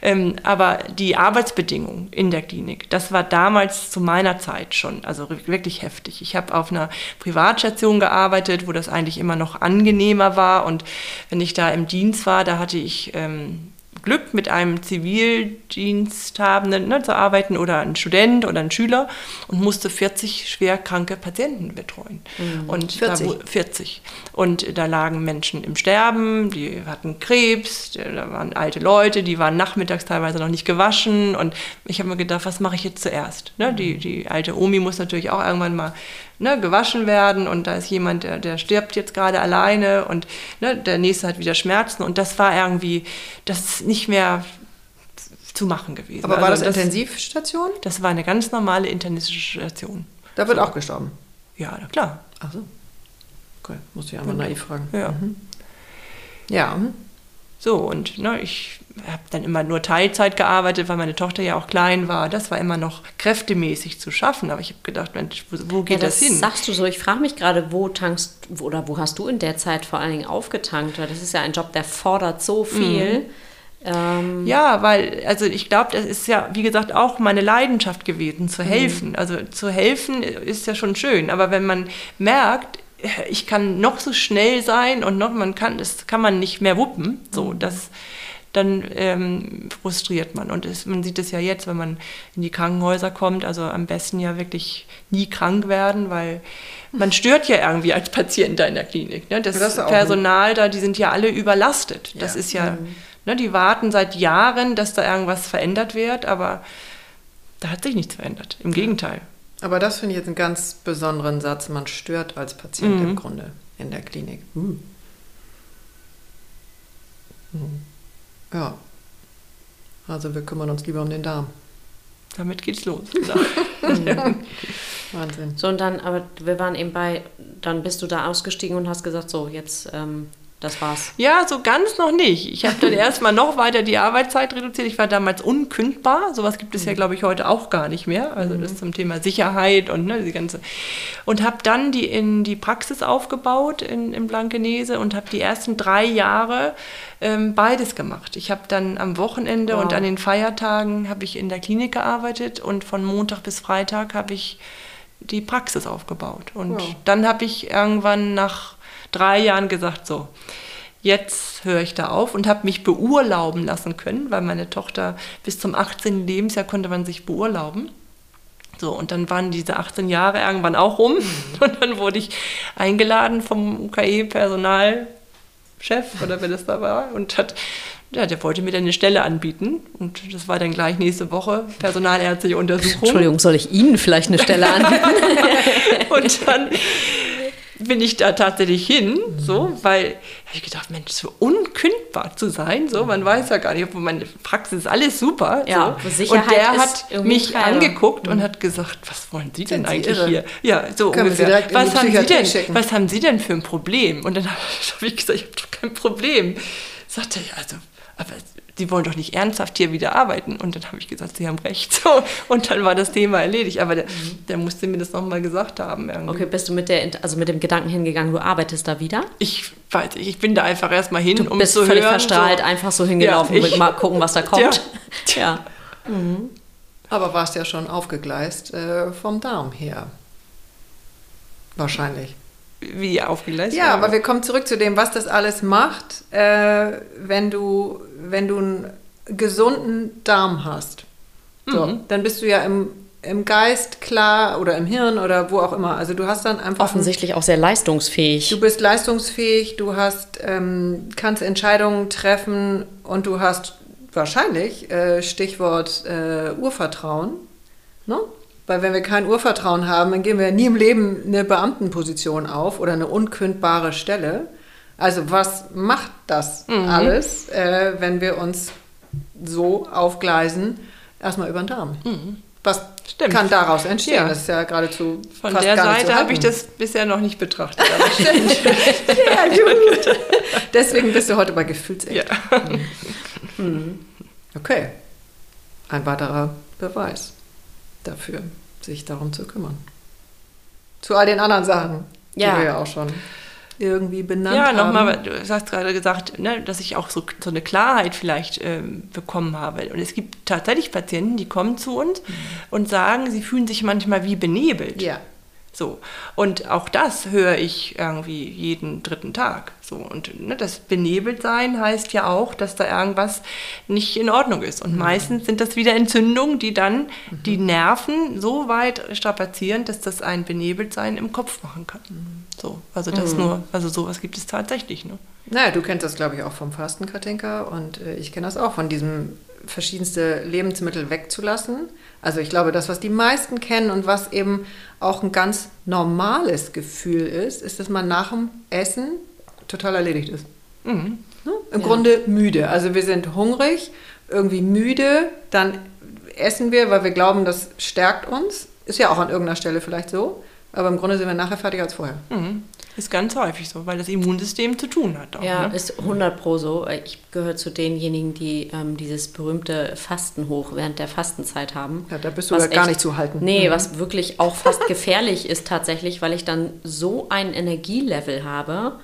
Speaker 1: Ähm, aber die Arbeitsbedingungen in der Klinik, das war damals zu meiner Zeit schon, also wirklich heftig. Ich habe auf einer Privatstation gearbeitet, wo das eigentlich immer noch angenehmer war. Und wenn ich da im Dienst war, da hatte ich ähm, Glück, mit einem Zivildiensthabenden ne, zu arbeiten oder ein Student oder ein Schüler und musste 40 schwer kranke Patienten betreuen. Und
Speaker 3: 40?
Speaker 1: Da, wo- 40. Und da lagen Menschen im Sterben, die hatten Krebs, da waren alte Leute, die waren nachmittags teilweise noch nicht gewaschen. Und ich habe mir gedacht, was mache ich jetzt zuerst? Ne, die, die alte Omi muss natürlich auch irgendwann mal ne, gewaschen werden und da ist jemand, der, der stirbt jetzt gerade alleine und ne, der nächste hat wieder Schmerzen. Und das war irgendwie, das ist nicht mehr zu machen gewesen.
Speaker 3: Aber war das
Speaker 1: Also
Speaker 3: Intensivstation?
Speaker 1: Das war eine ganz normale internistische Station.
Speaker 3: Da wird auch gestorben.
Speaker 1: Ja, na klar.
Speaker 3: Ach so. Okay, muss ich einmal naiv fragen.
Speaker 1: Ja.
Speaker 3: Ja. mhm.
Speaker 1: So, und ne, ich habe dann immer nur Teilzeit gearbeitet, weil meine Tochter ja auch klein war. Das war immer noch kräftemäßig zu schaffen. Aber ich habe gedacht, Mensch, wo, wo geht
Speaker 2: ja,
Speaker 1: das,
Speaker 2: das
Speaker 1: hin?
Speaker 2: sagst du so. Ich frage mich gerade, wo tankst oder wo hast du in der Zeit vor allen Dingen aufgetankt? Weil das ist ja ein Job, der fordert so viel. Ähm,
Speaker 1: Ja, weil, also ich glaube, das ist ja, wie gesagt, auch meine Leidenschaft gewesen, zu helfen. Also zu helfen ist ja schon schön, aber wenn man merkt, ich kann noch so schnell sein und noch, man kann, das kann man nicht mehr wuppen, so, das, dann ähm, frustriert man. Und es, man sieht es ja jetzt, wenn man in die Krankenhäuser kommt, also am besten ja wirklich nie krank werden, weil man stört ja irgendwie als Patient da in der Klinik. Ne? Das,
Speaker 3: Das
Speaker 1: Personal da, die sind ja alle überlastet. Das
Speaker 3: Ja.
Speaker 1: ist ja, ne, die warten seit Jahren, dass da irgendwas verändert wird, aber da hat sich nichts verändert. Im Gegenteil.
Speaker 3: Aber das finde ich jetzt einen ganz besonderen Satz. Man stört als Patient
Speaker 1: Mhm.
Speaker 3: im Grunde in der Klinik. Mhm. Ja. Also wir kümmern uns lieber um den Darm.
Speaker 1: Damit geht's los.
Speaker 3: Wahnsinn.
Speaker 2: So, und dann, aber wir waren eben bei, dann bist du da ausgestiegen und hast gesagt, so, jetzt, ähm, das war's.
Speaker 1: Ja, so ganz noch nicht. Ich habe dann erstmal noch weiter die Arbeitszeit reduziert. Ich war damals unkündbar. Sowas gibt es ja, glaube ich, heute auch gar nicht mehr. Also das zum Thema Sicherheit und ne, die ganze. Und habe dann die in die Praxis aufgebaut in, in Blankenese und habe die ersten drei Jahre ähm, beides gemacht. Ich habe dann am Wochenende und
Speaker 2: Wow.
Speaker 1: an den Feiertagen habe ich in der Klinik gearbeitet und von Montag bis Freitag habe ich die Praxis aufgebaut. Und
Speaker 3: Wow.
Speaker 1: dann habe ich irgendwann nach drei Jahren gesagt, so, jetzt höre ich da auf und habe mich beurlauben lassen können, weil meine Tochter bis zum 18. Lebensjahr konnte man sich beurlauben. So, und dann waren diese 18 Jahre irgendwann auch rum. Und dann wurde ich eingeladen vom UKE-Personalchef oder wer das da war und hat, ja, der wollte mir dann eine Stelle anbieten. Und das war dann gleich nächste Woche personalärztliche Untersuchung.
Speaker 2: Entschuldigung, soll ich Ihnen vielleicht eine Stelle anbieten?
Speaker 1: und dann bin ich da tatsächlich hin, so, weil habe ich gedacht, Mensch, so unkündbar zu sein, so, man weiß ja gar nicht, obwohl meine Praxis ist alles super,
Speaker 2: Ja,
Speaker 1: so.
Speaker 2: Sicherheit
Speaker 1: und der hat mich
Speaker 2: geil.
Speaker 1: angeguckt und hat gesagt, was wollen Sie denn
Speaker 3: Sind Sie
Speaker 1: eigentlich
Speaker 3: irre?
Speaker 1: hier? Ja, so
Speaker 3: Können Sie
Speaker 1: ungefähr. Was haben Sie denn?
Speaker 3: schicken?
Speaker 1: Was haben Sie denn für ein Problem? Und dann habe ich gesagt, ich habe doch kein Problem. Sagte er, also, aber Sie wollen doch nicht ernsthaft hier wieder arbeiten. Und dann habe ich gesagt, Sie haben recht. So, und dann war das Thema erledigt. Aber der, der musste mir das nochmal gesagt haben. Irgendwie.
Speaker 2: Okay, bist du mit, der, also mit dem Gedanken hingegangen, du arbeitest da wieder?
Speaker 1: Ich weiß nicht, ich bin da einfach erstmal hin,
Speaker 2: Du
Speaker 1: um
Speaker 2: bist
Speaker 1: zu
Speaker 2: völlig
Speaker 1: hören.
Speaker 2: verstrahlt,
Speaker 1: so.
Speaker 2: einfach so hingelaufen,
Speaker 1: Ja, ich-
Speaker 2: mal gucken, was da kommt. Ja.
Speaker 3: Aber warst ja schon aufgegleist äh, vom Darm her. Wahrscheinlich.
Speaker 1: Wie aufgeleistet.
Speaker 3: Ja, aber wir kommen zurück zu dem, was das alles macht, äh, wenn, du, wenn du einen gesunden Darm hast. So,
Speaker 1: Mhm.
Speaker 3: Dann bist du ja im, im Geist klar oder im Hirn oder wo auch immer. Also du hast dann einfach...
Speaker 2: Offensichtlich auch sehr leistungsfähig.
Speaker 3: Du bist leistungsfähig, du hast, ähm, kannst Entscheidungen treffen und du hast wahrscheinlich, äh, Stichwort äh, Urvertrauen, ne? Weil wenn wir kein Urvertrauen haben, dann geben wir nie im Leben eine Beamtenposition auf oder eine unkündbare Stelle. Also was macht das alles, äh, wenn wir uns so aufgleisen, erstmal über den Darm? Was
Speaker 1: Stimmt.
Speaker 3: kann daraus entstehen?
Speaker 1: Ja.
Speaker 3: Das ist ja geradezu
Speaker 1: Von
Speaker 3: fast
Speaker 1: der Seite habe ich das bisher noch nicht betrachtet.
Speaker 3: Ja, gut. Deswegen bist du heute bei Gefühlsecht.
Speaker 1: ja.
Speaker 3: Okay. Ein weiterer Beweis dafür, sich darum zu kümmern. Zu all den anderen Sachen,
Speaker 2: Ja.
Speaker 3: die wir ja auch schon irgendwie benannt
Speaker 1: ja,
Speaker 3: haben.
Speaker 1: nochmal, du hast gerade gesagt, ne, dass ich auch so, so eine Klarheit vielleicht ähm, bekommen habe. Und es gibt tatsächlich Patienten, die kommen zu uns und sagen, sie fühlen sich manchmal wie benebelt.
Speaker 3: Ja.
Speaker 1: So. Und auch das höre ich irgendwie jeden dritten Tag. So. Und ne, das benebelt sein heißt ja auch, dass da irgendwas nicht in Ordnung ist. Und meistens sind das wieder Entzündungen, die dann die Nerven so weit strapazieren, dass das ein Benebeltsein im Kopf machen kann. So. Also das nur, also sowas gibt es tatsächlich. Ne?
Speaker 3: Naja, du kennst das, glaube ich, auch vom Fasten, Katinka. Und äh, ich kenne das auch von diesem verschiedenste Lebensmittel wegzulassen. Also ich glaube, das, was die meisten kennen und was eben auch ein ganz normales Gefühl ist, ist, dass man nach dem Essen total erledigt ist.
Speaker 1: Mhm.
Speaker 3: Ne? Im Grunde müde. Also wir sind hungrig, irgendwie müde, dann essen wir, weil wir glauben, das stärkt uns. Ist ja auch an irgendeiner Stelle vielleicht so. Aber im Grunde sind wir nachher fertiger als vorher.
Speaker 1: Mhm. Ist ganz häufig so, weil das Immunsystem zu tun hat. Auch,
Speaker 2: Ja,
Speaker 1: ne?
Speaker 2: ist 100 pro so. Ich gehöre zu denjenigen, die ähm, dieses berühmte Fastenhoch während der Fastenzeit haben.
Speaker 3: Ja, da bist du ja gar
Speaker 2: echt-
Speaker 3: nicht zu halten.
Speaker 2: Nee, was wirklich auch fast gefährlich ist tatsächlich, weil ich dann so ein Energielevel habe.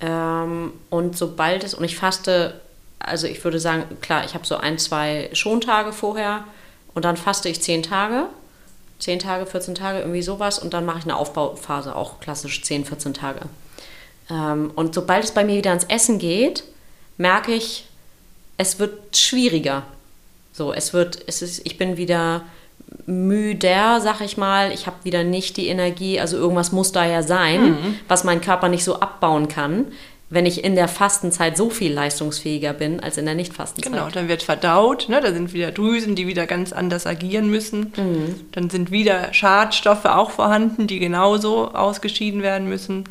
Speaker 2: Ähm, und sobald es, und ich faste, also ich würde sagen, klar, ich habe so ein, zwei Schontage vorher und dann faste ich zehn Tage. 10 Tage, 14 Tage, irgendwie sowas. Und dann mache ich eine Aufbauphase, auch klassisch 10, 14 Tage. Ähm, und sobald es bei mir wieder ans Essen geht, merke ich, es wird schwieriger. So, es wird, es ist, ich bin wieder müder, sag ich mal. Ich habe wieder nicht die Energie, also irgendwas muss da ja sein, was mein Körper nicht so abbauen kann, wenn ich in der Fastenzeit so viel leistungsfähiger bin als in der Nicht-Fastenzeit.
Speaker 1: Genau, dann wird verdaut, ne? da sind wieder Drüsen, die wieder ganz anders agieren müssen.
Speaker 2: Mhm.
Speaker 1: Dann sind wieder Schadstoffe auch vorhanden, die genauso ausgeschieden werden müssen.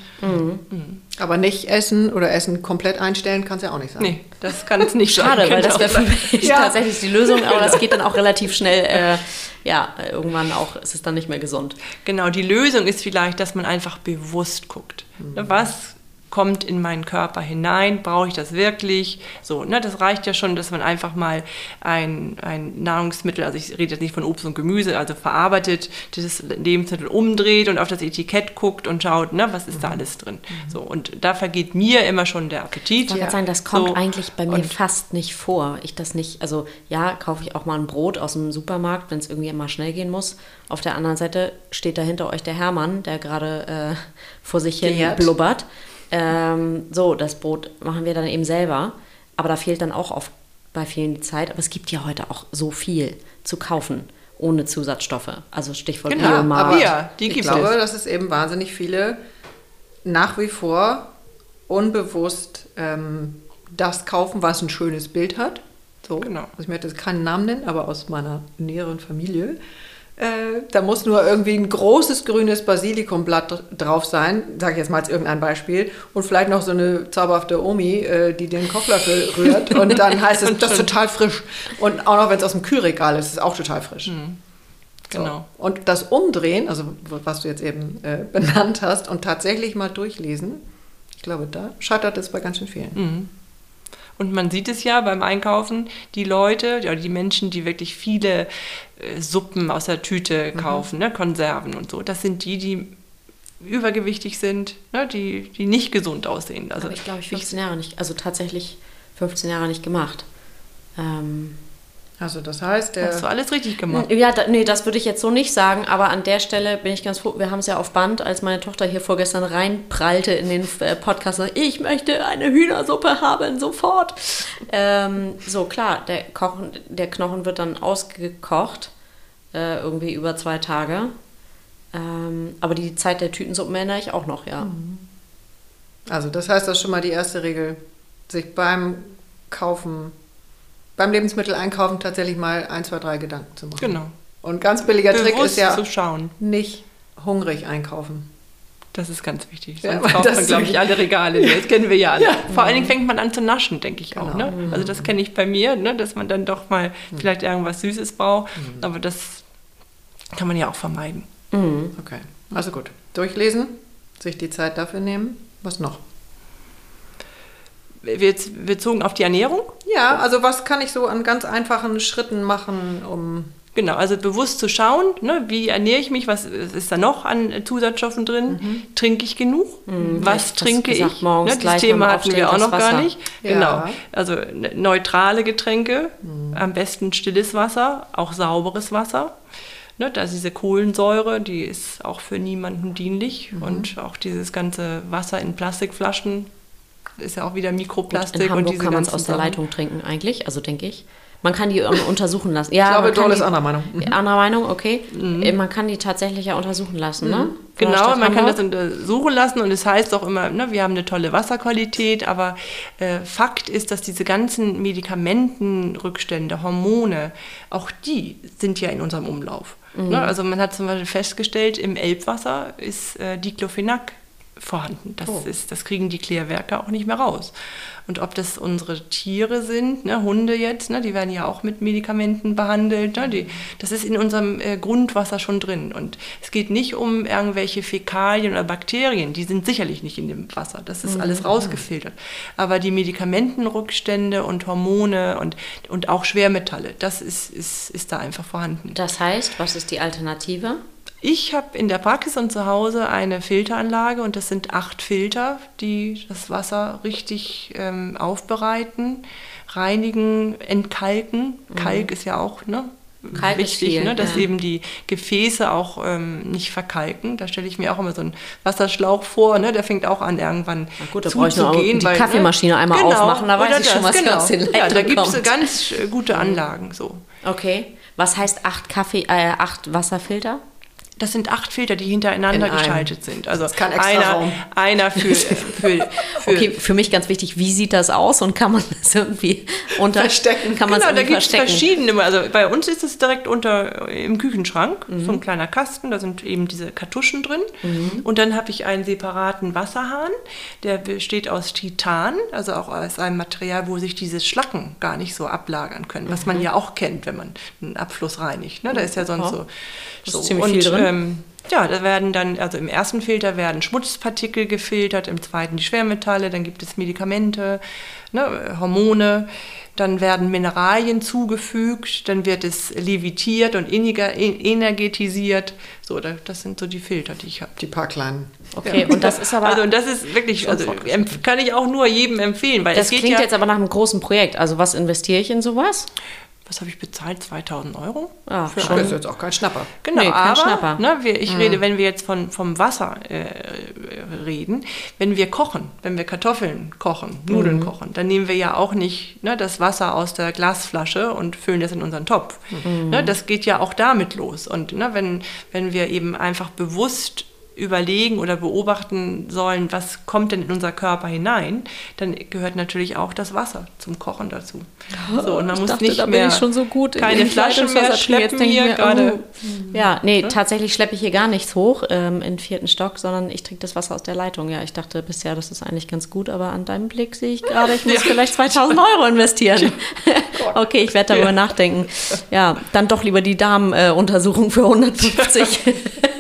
Speaker 3: Aber nicht essen oder Essen komplett einstellen kann es ja auch nicht sein.
Speaker 1: Nee, das kann es nicht sein.
Speaker 2: Schade, weil das
Speaker 1: auch
Speaker 2: wäre für mich
Speaker 3: Ja.
Speaker 2: tatsächlich die Lösung, aber das geht dann auch relativ schnell. Äh, ja, irgendwann auch ist es dann nicht mehr gesund.
Speaker 1: Genau, die Lösung ist vielleicht, dass man einfach bewusst guckt. Ne, Was kommt in meinen Körper hinein? Brauche ich das wirklich? So, ne, das reicht ja schon, dass man einfach mal ein, ein Nahrungsmittel, also ich rede jetzt nicht von Obst und Gemüse, also verarbeitet, dieses Lebensmittel umdreht und auf das Etikett guckt und schaut, ne, was ist da alles drin? So, und da vergeht mir immer schon der Appetit.
Speaker 2: Ich wollte gerade sagen, das kommt
Speaker 1: So,
Speaker 2: eigentlich bei mir fast nicht vor. Ich das nicht, also ja, kaufe ich auch mal ein Brot aus dem Supermarkt, wenn es irgendwie mal schnell gehen muss. Auf der anderen Seite steht da hinter euch der Hermann, der gerade äh, vor sich hin blubbert. Ähm, so, das Brot machen wir dann eben selber. Aber da fehlt dann auch oft bei vielen die Zeit. Aber es gibt ja heute auch so viel zu kaufen ohne Zusatzstoffe. Also Stichwort
Speaker 1: Genau,
Speaker 2: Biomarkt.
Speaker 1: aber ja, die
Speaker 3: ich
Speaker 1: gibt
Speaker 3: glaube,
Speaker 1: es.
Speaker 3: dass es eben wahnsinnig viele nach wie vor unbewusst ähm, das kaufen, was ein schönes Bild hat. So.
Speaker 1: Genau.
Speaker 3: Also ich möchte jetzt keinen Namen nennen, aber aus meiner näheren Familie. Äh, da muss nur irgendwie ein großes grünes Basilikumblatt dr- drauf sein, sage ich jetzt mal als irgendein Beispiel, und vielleicht noch so eine zauberhafte Omi, äh, die den Kochlöffel rührt und dann heißt es, das ist total frisch. Und auch noch, wenn es aus dem Kühlregal ist, ist es auch total frisch. So.
Speaker 1: Genau.
Speaker 3: Und das Umdrehen, also was du jetzt eben äh, benannt hast, und tatsächlich mal durchlesen, ich glaube, da scheitert es bei ganz schön vielen.
Speaker 1: Und man sieht es ja beim Einkaufen, die Leute oder die Menschen, die wirklich viele äh, Suppen aus der Tüte kaufen, ne, Konserven und so, das sind die, die übergewichtig sind, ne, die, die nicht gesund aussehen. Also
Speaker 2: Habe ich, glaube ich, 15 Jahre nicht, also tatsächlich 15 Jahre nicht gemacht. Ähm,
Speaker 3: Also das heißt, der,
Speaker 1: hast du alles richtig gemacht.
Speaker 2: ja, da, nee, das würde ich jetzt so nicht sagen, aber an der Stelle bin ich ganz froh. Wir haben es ja auf Band, als meine Tochter hier vorgestern reinprallte in den äh, Podcast, und sagte, ich möchte eine Hühnersuppe haben, sofort. Ähm, so, klar, der, Kochen, der Knochen wird dann ausgekocht, äh, irgendwie über zwei Tage. Ähm, aber die Zeit der Tütensuppen erinnere ich auch noch, ja.
Speaker 3: also das heißt, das ist schon mal die erste Regel, sich beim Kaufen, beim Lebensmitteleinkaufen tatsächlich mal ein, zwei, drei Gedanken zu machen.
Speaker 1: Genau.
Speaker 3: Und ganz billiger Trick
Speaker 1: Bewusst
Speaker 3: ist ja
Speaker 1: zu schauen.
Speaker 3: nicht hungrig einkaufen.
Speaker 1: Das ist ganz wichtig.
Speaker 3: Ja,
Speaker 1: Sonst
Speaker 3: weil
Speaker 1: kauft
Speaker 3: das
Speaker 1: man, glaube ich, alle Regale. leer. Das kennen wir ja alle. Vor allen Dingen fängt man an zu naschen, denke ich auch.
Speaker 3: Genau.
Speaker 1: Ne? Also das kenne ich bei mir, ne? dass man dann doch mal vielleicht irgendwas Süßes braucht. Aber das kann man ja auch vermeiden.
Speaker 3: Okay, also gut. Durchlesen, sich die Zeit dafür nehmen. Was noch?
Speaker 1: Wir- Jetzt bezogen auf die Ernährung.
Speaker 3: Ja, also was kann ich so an ganz einfachen Schritten machen, um
Speaker 1: Genau, also bewusst zu schauen, ne, wie ernähre ich mich, was ist da noch an Zusatzstoffen drin, trinke ich genug, was
Speaker 2: ich das
Speaker 1: trinke
Speaker 2: gesagt,
Speaker 1: ich,
Speaker 2: morgens
Speaker 1: ne, das Thema hatten wir auch noch
Speaker 2: das
Speaker 1: gar
Speaker 2: Wasser.
Speaker 1: nicht.
Speaker 3: Ja.
Speaker 1: Genau, also ne- neutrale Getränke, am besten stilles Wasser, auch sauberes Wasser. Ne, da ist diese Kohlensäure, die ist auch für niemanden dienlich und auch dieses ganze Wasser in Plastikflaschen ist ja auch wieder Mikroplastik
Speaker 2: In Hamburg
Speaker 1: und diese
Speaker 2: kann man es aus der. Leitung trinken eigentlich, also denke ich. Man kann die ähm, untersuchen lassen. Ja,
Speaker 3: Ich glaube, Doll ist anderer Meinung. Mhm.
Speaker 2: Anderer Meinung, okay. Äh, Man kann die tatsächlich ja untersuchen lassen, ne? Von der
Speaker 1: Genau, man kann das untersuchen lassen und es heißt auch immer, ne, wir haben eine tolle Wasserqualität, aber äh, Fakt ist, dass diese ganzen Medikamentenrückstände, Hormone, auch die sind ja in unserem Umlauf. Ne, also man hat zum Beispiel festgestellt, im Elbwasser ist äh, Diclofenac vorhanden. Das, ist, das kriegen die Klärwerke auch nicht mehr raus. Und ob das unsere Tiere sind, ne, Hunde jetzt, ne, die werden ja auch mit Medikamenten behandelt, ne, die, das ist in unserem äh, Grundwasser schon drin. Und es geht nicht um irgendwelche Fäkalien oder Bakterien, die sind sicherlich nicht in dem Wasser. Das ist alles rausgefiltert. Aber die Medikamentenrückstände und Hormone und, und auch Schwermetalle, das ist, ist, ist da einfach vorhanden.
Speaker 2: Das heißt, was ist die Alternative?
Speaker 1: Ich habe in der Praxis und zu Hause eine Filteranlage und das sind acht Filter, die das Wasser richtig ähm, aufbereiten, reinigen, entkalken. Kalk ist ja auch ne,
Speaker 2: Mhm. Kalk
Speaker 1: wichtig,
Speaker 2: viel,
Speaker 1: ne, dass
Speaker 2: ja.
Speaker 1: eben die Gefäße auch ähm, nicht verkalken. Da stelle ich mir auch immer so einen Wasserschlauch vor, ne, der fängt auch an irgendwann
Speaker 2: Na gut, da nur
Speaker 1: zuzugehen.
Speaker 2: die
Speaker 1: weil,
Speaker 2: Kaffeemaschine einmal
Speaker 1: genau,
Speaker 2: aufmachen, da weiß ich schon,
Speaker 1: das,
Speaker 2: was
Speaker 1: genau.
Speaker 2: aus den
Speaker 1: Ja, da gibt es ganz äh, gute Anlagen so.
Speaker 2: Okay. Was heißt acht Kaffee, äh, acht Wasserfilter?
Speaker 1: Das sind acht Filter, die hintereinander geschaltet sind. Also
Speaker 3: Das kein extra
Speaker 1: einer,
Speaker 3: Raum.
Speaker 1: einer für, für, für
Speaker 2: Okay, für mich ganz wichtig, wie sieht das aus und kann man das irgendwie unter
Speaker 3: Verstecken.
Speaker 2: Kann man
Speaker 1: Genau, da gibt es verschiedene. Also bei uns ist es direkt unter im Küchenschrank,
Speaker 2: Mhm.
Speaker 1: so ein kleiner Kasten, da sind eben diese Kartuschen drin. Und dann habe ich einen separaten Wasserhahn, der besteht aus Titan, also auch aus einem Material, wo sich diese Schlacken gar nicht so ablagern können, was
Speaker 2: Mhm.
Speaker 1: man ja auch kennt, wenn man einen Abfluss reinigt. Ne? Da ist ja sonst so. so.
Speaker 2: ziemlich
Speaker 1: Und,
Speaker 2: viel drin.
Speaker 1: Ähm, ja, da werden dann, also im ersten Filter werden Schmutzpartikel gefiltert, im zweiten die Schwermetalle, dann gibt es Medikamente, ne, Hormone, dann werden Mineralien zugefügt, dann wird es levitiert und inniger- en- energetisiert. So, da- das sind so die Filter, die ich habe.
Speaker 3: die paar kleinen.
Speaker 2: Okay, und das ist aber.
Speaker 1: Also und das ist wirklich, also kann ich auch nur jedem empfehlen, weil
Speaker 2: das
Speaker 1: es geht
Speaker 2: klingt
Speaker 1: ja,
Speaker 2: jetzt aber nach einem großen Projekt. Also was investiere ich in sowas?
Speaker 1: Was habe ich bezahlt? 2000 Euro?
Speaker 2: Ja,
Speaker 1: für
Speaker 3: Das ist jetzt auch kein Schnapper.
Speaker 1: Genau,
Speaker 2: Nee, kein
Speaker 1: aber
Speaker 2: Schnapper.
Speaker 1: Ne, wir, ich rede, wenn wir jetzt von, vom Wasser äh, reden, wenn wir kochen, wenn wir Kartoffeln kochen, Nudeln kochen, dann nehmen wir ja auch nicht ne, das Wasser aus der Glasflasche und füllen das in unseren Topf. Ne, das geht ja auch damit los. Und ne, wenn, wenn wir eben einfach bewusst überlegen oder beobachten sollen, was kommt denn in unser Körper hinein, dann gehört natürlich auch das Wasser zum Kochen dazu. So, und man
Speaker 2: Ich
Speaker 1: muss
Speaker 2: dachte,
Speaker 1: nicht
Speaker 2: da bin
Speaker 1: mehr
Speaker 2: ich schon so gut in
Speaker 1: keine Flasche mehr schleppen hier
Speaker 2: mir,
Speaker 1: gerade.
Speaker 2: oh. Ja, nee, tatsächlich schleppe ich hier gar nichts hoch ähm, in vierten Stock, sondern ich trinke das Wasser aus der Leitung. Ja, ich dachte bisher, das ist eigentlich ganz gut, aber an deinem Blick sehe ich gerade, ich muss vielleicht 2000 Euro investieren. okay, ich werde darüber nachdenken. Ja, dann doch lieber die Darmuntersuchung für 150.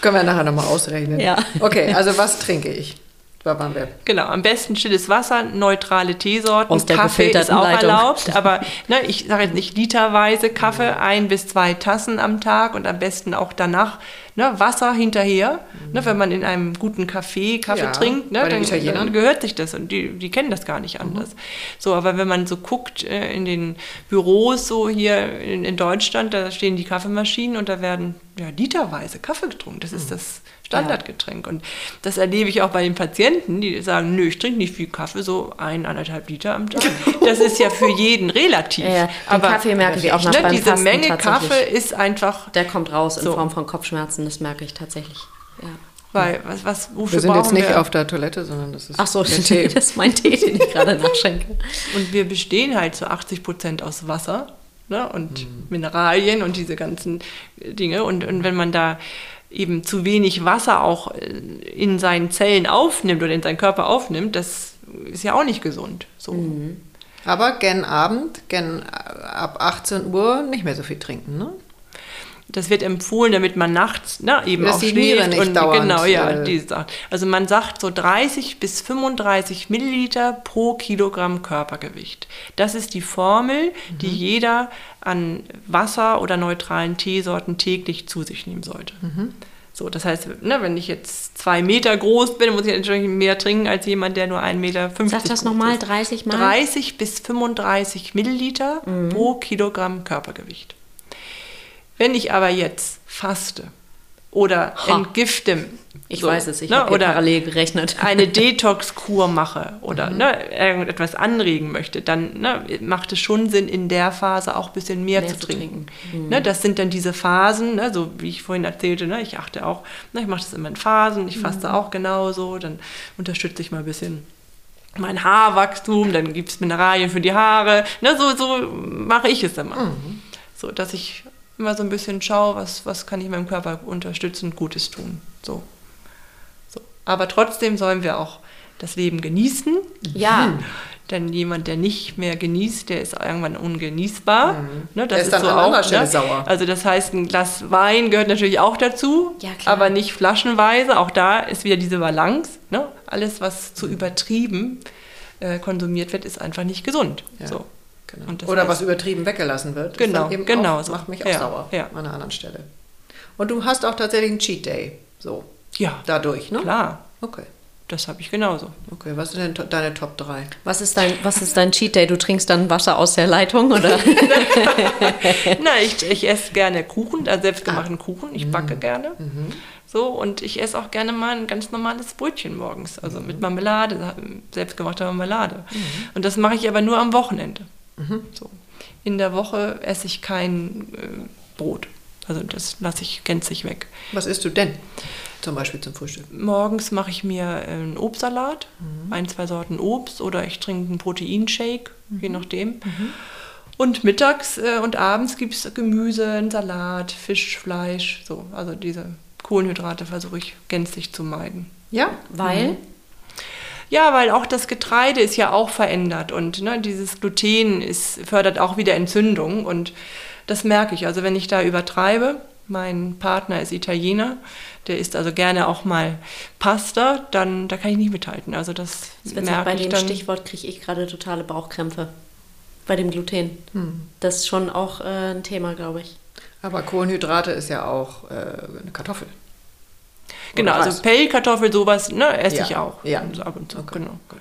Speaker 3: Das können wir nachher nochmal ausrechnen.
Speaker 2: Ja.
Speaker 3: Okay, also was trinke ich? Da waren wir.
Speaker 1: Genau, am besten stilles Wasser, neutrale Teesorten.
Speaker 2: Aus der
Speaker 1: Kaffee ist auch
Speaker 2: Leitung.
Speaker 1: erlaubt, aber ne, ich sage jetzt nicht literweise Kaffee, ein bis zwei Tassen am Tag und am besten auch danach ne, Wasser hinterher. Ne, wenn man in einem guten Café Kaffee
Speaker 3: Ja,
Speaker 1: trinkt, ne, dann,
Speaker 3: Italienern.
Speaker 1: dann gehört sich das und die, die kennen das gar nicht anders. So, aber wenn man so guckt äh, in den Büros so hier in, in Deutschland, da stehen die Kaffeemaschinen und da werden ja, literweise Kaffee getrunken. Das ist das Standardgetränk. Und das erlebe ich auch bei den Patienten, die sagen, nö, ich trinke nicht viel Kaffee, so ein, anderthalb Liter am Tag. Das ist ja für jeden relativ.
Speaker 2: Ja, ja, den Kaffee merke ich auch nach
Speaker 1: ne,
Speaker 2: beim
Speaker 1: diese
Speaker 2: Fasten
Speaker 1: Menge. Kaffee ist einfach,
Speaker 2: Der kommt raus in
Speaker 1: So.
Speaker 2: Form von Kopfschmerzen, das merke ich tatsächlich. Ja.
Speaker 1: weil, was, was, wofür
Speaker 3: Wir sind jetzt nicht
Speaker 1: wir?
Speaker 3: auf der Toilette, sondern das ist
Speaker 2: Ach so,
Speaker 3: der
Speaker 2: das
Speaker 3: Tee.
Speaker 2: ist mein Tee, den ich gerade nachschenke.
Speaker 1: Und wir bestehen halt zu 80 Prozent aus Wasser ne, und Mineralien und diese ganzen Dinge. Und, und wenn man da eben zu wenig Wasser auch äh, in seinen Zellen aufnimmt oder in seinen Körper aufnimmt, das ist ja auch nicht gesund. So.
Speaker 3: Aber gen Abend, gen äh, ab 18 Uhr nicht mehr so viel trinken, ne?
Speaker 1: Das wird empfohlen, damit man nachts ne, eben
Speaker 3: Dass
Speaker 1: auch
Speaker 3: die
Speaker 1: schläft.
Speaker 3: nicht
Speaker 1: und
Speaker 3: dauernd,
Speaker 1: genau, ja,
Speaker 3: äh,
Speaker 1: diese Sachen. Also man sagt so 30 bis 35 Milliliter pro Kilogramm Körpergewicht. Das ist die Formel, die
Speaker 3: Mhm.
Speaker 1: jeder an Wasser oder neutralen Teesorten täglich zu sich nehmen sollte.
Speaker 3: Mhm.
Speaker 1: So, das heißt, ne, wenn ich jetzt zwei Meter groß bin, muss ich entsprechend mehr trinken als jemand, der nur 1,50 Meter
Speaker 2: Sag das
Speaker 1: groß
Speaker 2: nochmal,
Speaker 1: ist.
Speaker 2: 30 Mal?
Speaker 1: 30 bis 35 Milliliter
Speaker 2: Mhm.
Speaker 1: pro Kilogramm Körpergewicht. Wenn ich aber jetzt faste oder
Speaker 2: Ha.
Speaker 1: entgifte,
Speaker 2: Ich
Speaker 1: so,
Speaker 2: weiß es, ich
Speaker 1: ne,
Speaker 2: habe parallel gerechnet.
Speaker 1: eine Detox-Kur mache oder
Speaker 2: Mhm.
Speaker 1: ne, irgendetwas anregen möchte, dann ne, macht es schon Sinn, in der Phase auch ein bisschen mehr,
Speaker 2: Mehr
Speaker 1: zu trinken.
Speaker 2: trinken. Mhm.
Speaker 1: Ne, das sind dann diese Phasen, ne, so wie ich vorhin erzählte, ne, ich achte auch, ne, ich mache das immer in Phasen, ich
Speaker 2: Mhm.
Speaker 1: faste auch genauso, dann unterstütze ich mal ein bisschen mein Haarwachstum, dann gibt es Mineralien für die Haare. Ne, so, so mache ich es immer.
Speaker 2: Mhm.
Speaker 1: So, dass ich immer so ein bisschen schaue, was, was kann ich meinem Körper unterstützend Gutes tun. So. so. Aber trotzdem sollen wir auch das Leben genießen.
Speaker 2: Ja,
Speaker 1: Denn jemand, der nicht mehr genießt, der ist irgendwann ungenießbar. Ne, das
Speaker 3: Mhm. Der ist dann an
Speaker 1: auch,
Speaker 3: Stelle sauer.
Speaker 1: Also das heißt, ein Glas Wein gehört natürlich auch dazu,
Speaker 2: Ja,
Speaker 1: aber nicht flaschenweise. Auch da ist wieder diese Balance. Ne? Alles, was zu übertrieben äh, konsumiert wird, ist einfach nicht gesund.
Speaker 3: Ja.
Speaker 1: So.
Speaker 3: Genau. Oder was übertrieben weggelassen wird.
Speaker 1: Genau, genau
Speaker 3: auch,
Speaker 1: so.
Speaker 3: Macht mich auch
Speaker 1: Ja,
Speaker 3: sauer
Speaker 1: ja.
Speaker 3: an einer anderen Stelle. Und du hast auch tatsächlich einen Cheat Day. So,
Speaker 1: Ja,
Speaker 3: dadurch, ne?
Speaker 1: klar.
Speaker 3: Okay.
Speaker 1: Das habe ich genauso.
Speaker 3: Okay, was sind denn to- deine Top 3?
Speaker 2: was ist dein, was ist dein Cheat Day? Du trinkst dann Wasser aus der Leitung oder?
Speaker 1: Na, ich, ich esse gerne Kuchen, also selbstgemachten
Speaker 3: Ah.
Speaker 1: Kuchen. Ich backe
Speaker 3: Mhm.
Speaker 1: gerne. So, und ich esse auch gerne mal ein ganz normales Brötchen morgens. Also
Speaker 3: Mhm.
Speaker 1: mit Marmelade, selbstgemachter Marmelade. Und das mache ich aber nur am Wochenende.
Speaker 3: Mhm.
Speaker 1: So. In der Woche esse ich kein äh, Brot. Also das lasse ich gänzlich weg.
Speaker 3: Was isst du denn? Zum Beispiel zum Frühstück.
Speaker 1: Morgens mache ich mir äh, einen Obstsalat,
Speaker 3: Mhm.
Speaker 1: ein, zwei Sorten Obst oder ich trinke einen Proteinshake, je
Speaker 3: Mhm.
Speaker 1: nachdem. Und mittags äh, und abends gibt es Gemüse, einen Salat, Fisch, Fleisch, so. Also diese Kohlenhydrate versuche ich gänzlich zu meiden.
Speaker 3: Ja?
Speaker 2: Weil?
Speaker 1: Ja, weil auch das Getreide ist ja auch verändert und ne, dieses Gluten ist, fördert auch wieder Entzündung und das merke ich. Also wenn ich da übertreibe, mein Partner ist Italiener, der isst also gerne auch mal Pasta, dann da kann ich nicht mithalten. Also das,
Speaker 2: Das
Speaker 1: merke
Speaker 2: bei
Speaker 1: ich
Speaker 2: dem
Speaker 1: dann.
Speaker 2: Stichwort kriege ich gerade totale Bauchkrämpfe. Bei dem Gluten.
Speaker 3: Hm.
Speaker 2: Das ist schon auch äh, ein Thema, glaube ich.
Speaker 3: Aber Kohlenhydrate ist ja auch äh, eine Kartoffel.
Speaker 1: Genau,
Speaker 3: Oder
Speaker 1: also. Pellkartoffel, sowas, ne, esse
Speaker 3: Ja,
Speaker 1: ich auch.
Speaker 3: ja.
Speaker 1: Also ab und zu,
Speaker 3: Okay,
Speaker 1: genau.
Speaker 3: gut.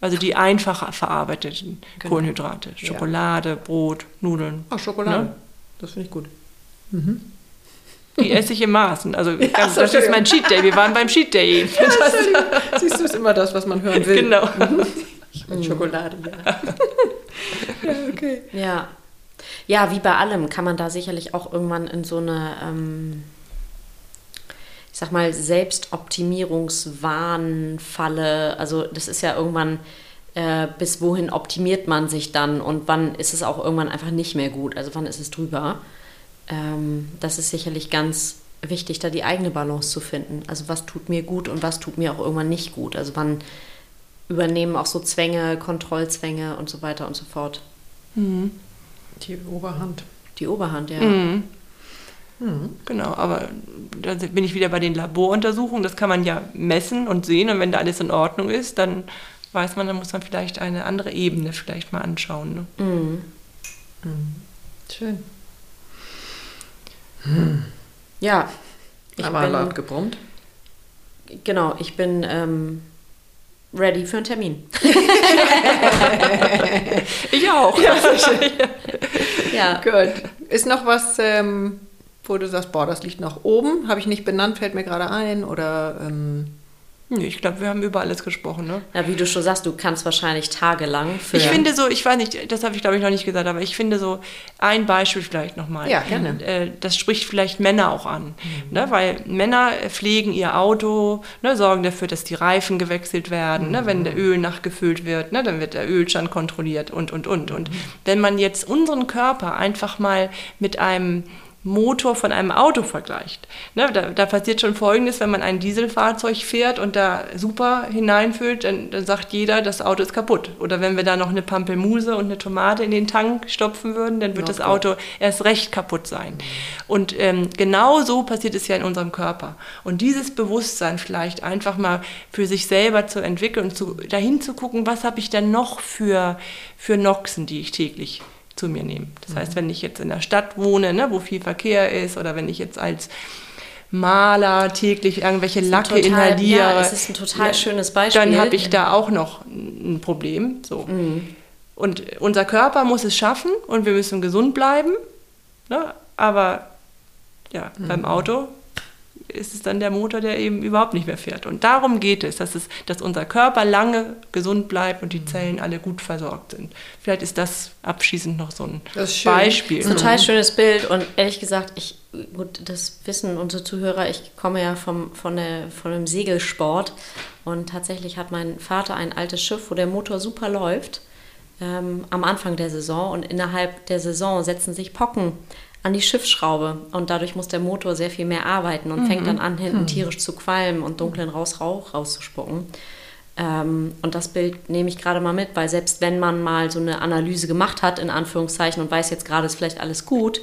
Speaker 1: Also die einfach verarbeiteten
Speaker 3: Genau.
Speaker 1: Kohlenhydrate.
Speaker 3: Ja.
Speaker 1: Schokolade, Brot, Nudeln.
Speaker 3: Ach, Schokolade.
Speaker 1: Ne?
Speaker 3: Das finde ich gut.
Speaker 1: Die esse ich in Maßen. Also ganz,
Speaker 3: so,
Speaker 1: das ist mein Cheat Day. Wir waren beim Cheat Day.
Speaker 3: Siehst du, ist immer das, was man hören will.
Speaker 1: genau.
Speaker 3: Ich will Schokolade, ja. ja, okay.
Speaker 2: Ja. Ja, wie bei allem kann man da sicherlich auch irgendwann in so eine, ähm, ich sag mal, Selbstoptimierungswahnfalle. Also das ist ja irgendwann, äh, bis wohin optimiert man sich dann und wann ist es auch irgendwann einfach nicht mehr gut? Also wann ist es drüber? Ähm, das ist sicherlich ganz wichtig, da die eigene Balance zu finden. Also was tut mir gut und was tut mir auch irgendwann nicht gut? Also wann übernehmen auch so Zwänge, Kontrollzwänge und so weiter und so fort.
Speaker 3: Die Oberhand.
Speaker 2: Die Oberhand, ja.
Speaker 1: Mhm. Genau, aber da bin ich wieder bei den Laboruntersuchungen. Das kann man ja messen und sehen. Und wenn da alles in Ordnung ist, dann weiß man, dann muss man vielleicht eine andere Ebene vielleicht mal anschauen. Ne?
Speaker 2: Mhm.
Speaker 3: Schön.
Speaker 2: Ja. Ich
Speaker 3: Aber
Speaker 2: bin,
Speaker 3: laut gebrummt.
Speaker 2: genau, ich bin ähm, ready für einen Termin.
Speaker 1: Ich auch.
Speaker 2: Ja.
Speaker 3: Gut. Ist noch was, ähm, wo du sagst, boah, das liegt nach oben? Habe ich nicht benannt, fällt mir gerade ein? Oder ähm,
Speaker 1: Nee, ich glaube, wir haben über alles gesprochen. Ne?
Speaker 2: ja, wie du schon sagst, du kannst wahrscheinlich tagelang für.
Speaker 1: Ich finde so, ich weiß nicht, das habe ich glaube ich noch nicht gesagt, aber ich finde so ein Beispiel vielleicht nochmal.
Speaker 3: Ja, gerne.
Speaker 1: Äh, Das spricht vielleicht Männer auch an, ne? weil Männer pflegen ihr Auto, ne? sorgen dafür, dass die Reifen gewechselt werden, ne? wenn der Öl nachgefüllt wird, ne? dann wird der Ölstand kontrolliert und, und, und. Und wenn man jetzt unseren Körper einfach mal mit einem Motor von einem Auto vergleicht. Ne, da, da passiert schon Folgendes, wenn man ein Dieselfahrzeug fährt und da super hineinfüllt, dann, dann sagt jeder, das Auto ist kaputt. Oder wenn wir da noch eine Pampelmuse und eine Tomate in den Tank stopfen würden, dann wird
Speaker 3: Ja,
Speaker 1: das. Auto erst recht kaputt sein. Und ähm, genau so passiert es ja in unserem Körper. Und dieses Bewusstsein vielleicht einfach mal für sich selber zu entwickeln und zu, dahin zu gucken, was habe ich denn noch für, für Noxen, die ich täglich zu mir nehme. Das heißt, wenn ich jetzt in der Stadt wohne, ne, wo viel Verkehr ist, oder wenn ich jetzt als Maler täglich irgendwelche Lacke
Speaker 2: total-
Speaker 1: inhaliere,
Speaker 2: ja, es ist ein total schönes Beispiel.
Speaker 1: dann habe ich da auch noch ein Problem. So. Und unser Körper muss es schaffen und wir müssen gesund bleiben. Ne? Aber ja, beim Auto ist es dann der Motor, der eben überhaupt nicht mehr fährt. Und darum geht es, dass, es, dass unser Körper lange gesund bleibt und die Zellen alle gut versorgt sind. Vielleicht ist das abschließend noch so ein
Speaker 3: Das.
Speaker 1: Beispiel.
Speaker 2: Das ist ein total schönes Bild und ehrlich gesagt, ich, gut, das wissen unsere Zuhörer, ich komme ja vom, von, der, von dem Segelsport und tatsächlich hat mein Vater ein altes Schiff, wo der Motor super läuft, ähm, am Anfang der Saison und innerhalb der Saison setzen sich Pocken an die Schiffsschraube und dadurch muss der Motor sehr viel mehr arbeiten und fängt dann an, hinten tierisch zu qualmen und dunklen raus Rauch rauszuspucken. Ähm, und das Bild nehme ich gerade mal mit, weil selbst wenn man mal so eine Analyse gemacht hat, in Anführungszeichen, und weiß jetzt gerade ist vielleicht alles gut,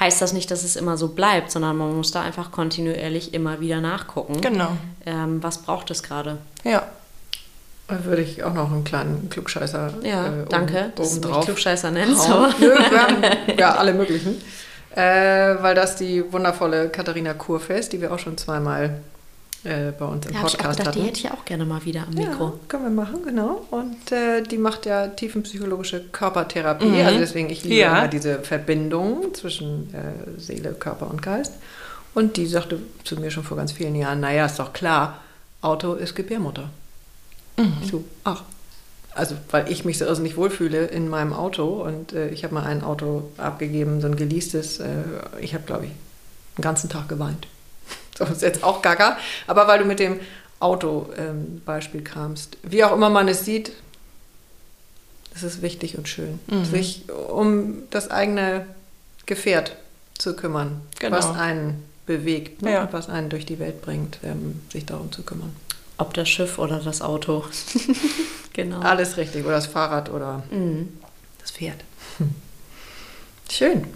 Speaker 2: heißt das nicht, dass es immer so bleibt, sondern man muss da einfach kontinuierlich immer wieder nachgucken.
Speaker 1: Genau.
Speaker 2: Ähm, was braucht es gerade?
Speaker 1: Ja.
Speaker 3: Da würde ich auch noch einen kleinen Klugscheißer
Speaker 2: Ja,
Speaker 3: äh,
Speaker 2: danke,
Speaker 3: oben,
Speaker 2: dass
Speaker 3: oben
Speaker 2: du mich
Speaker 3: drauf
Speaker 2: Klugscheißer nennst.
Speaker 3: hauen.
Speaker 2: aber-
Speaker 3: Nö, wir haben, ja, alle möglichen. Äh, weil das die wundervolle Katharina Kurfest, die wir auch schon zweimal äh, bei uns im
Speaker 2: Da habe ich auch
Speaker 3: Podcast
Speaker 2: gedacht, die hätte ich auch gerne mal wieder am Mikro.
Speaker 3: Ja, können wir machen, genau. Und äh, die macht ja tiefenpsychologische Körpertherapie.
Speaker 1: Mhm.
Speaker 3: Also deswegen, ich liebe
Speaker 1: Ja.
Speaker 3: immer diese Verbindung zwischen äh, Seele, Körper und Geist. Und die sagte zu mir schon vor ganz vielen Jahren, naja, ist doch klar, Auto ist Gebärmutter. Ich so, ach. Also, weil ich mich so irrsinnig wohlfühle in meinem Auto und äh, ich habe mal ein Auto abgegeben, so ein geleastes. Äh, ich habe, glaube ich, den ganzen Tag geweint. So ist jetzt auch gaga. Aber weil du mit dem Auto-Beispiel kamst, wie auch immer man es sieht, es ist wichtig und schön, sich um das eigene Gefährt zu kümmern,
Speaker 1: Genau.
Speaker 3: was einen bewegt ne,
Speaker 1: Ja.
Speaker 3: und was einen durch die Welt bringt, ähm, sich darum zu kümmern.
Speaker 2: Ob das Schiff oder das Auto. genau.
Speaker 3: Alles richtig. Oder das Fahrrad oder
Speaker 2: Mhm.
Speaker 3: das Pferd. Schön.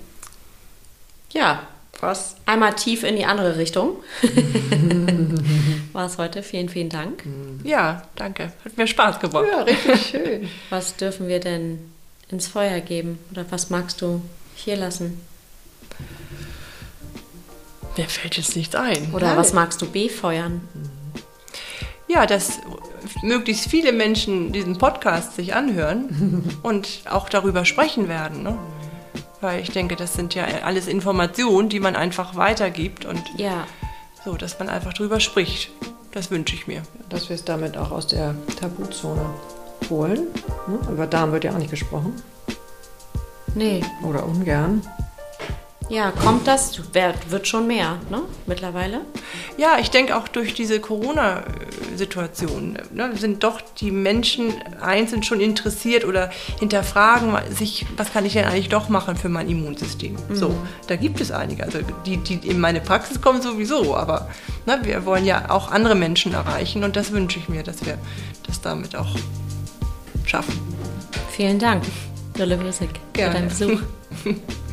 Speaker 2: Ja,
Speaker 3: Was?
Speaker 2: einmal tief in die andere Richtung. War es heute. Vielen, vielen Dank.
Speaker 1: Ja, danke. Hat mir Spaß gemacht.
Speaker 3: Ja, richtig schön.
Speaker 2: Was dürfen wir denn ins Feuer geben? Oder was magst du hier lassen?
Speaker 1: Mir fällt jetzt nichts ein.
Speaker 2: Oder
Speaker 3: Nein.
Speaker 2: was magst du befeuern?
Speaker 1: Ja, dass möglichst viele Menschen diesen Podcast sich anhören und auch darüber sprechen werden. Ne? Weil ich denke, das sind ja alles Informationen, die man einfach weitergibt und
Speaker 2: Ja,
Speaker 1: so, dass man einfach drüber spricht. Das wünsche ich mir.
Speaker 3: Dass wir es damit auch aus der Tabuzone holen. Ne? Über Darm wird ja auch nicht gesprochen.
Speaker 2: nee.
Speaker 3: Oder ungern.
Speaker 2: Ja, kommt das? Wird schon mehr, ne? Mittlerweile?
Speaker 1: Ja, ich denke auch durch diese Corona-Situation ne, sind doch die Menschen einzeln schon interessiert oder hinterfragen sich, was kann ich denn eigentlich doch machen für mein Immunsystem. So, da gibt es einige. Also die, die in meine Praxis kommen sowieso, aber ne, wir wollen ja auch andere Menschen erreichen und das wünsche ich mir, dass wir das damit auch schaffen.
Speaker 2: Vielen Dank, Dolle Wissig, für deinen Besuch.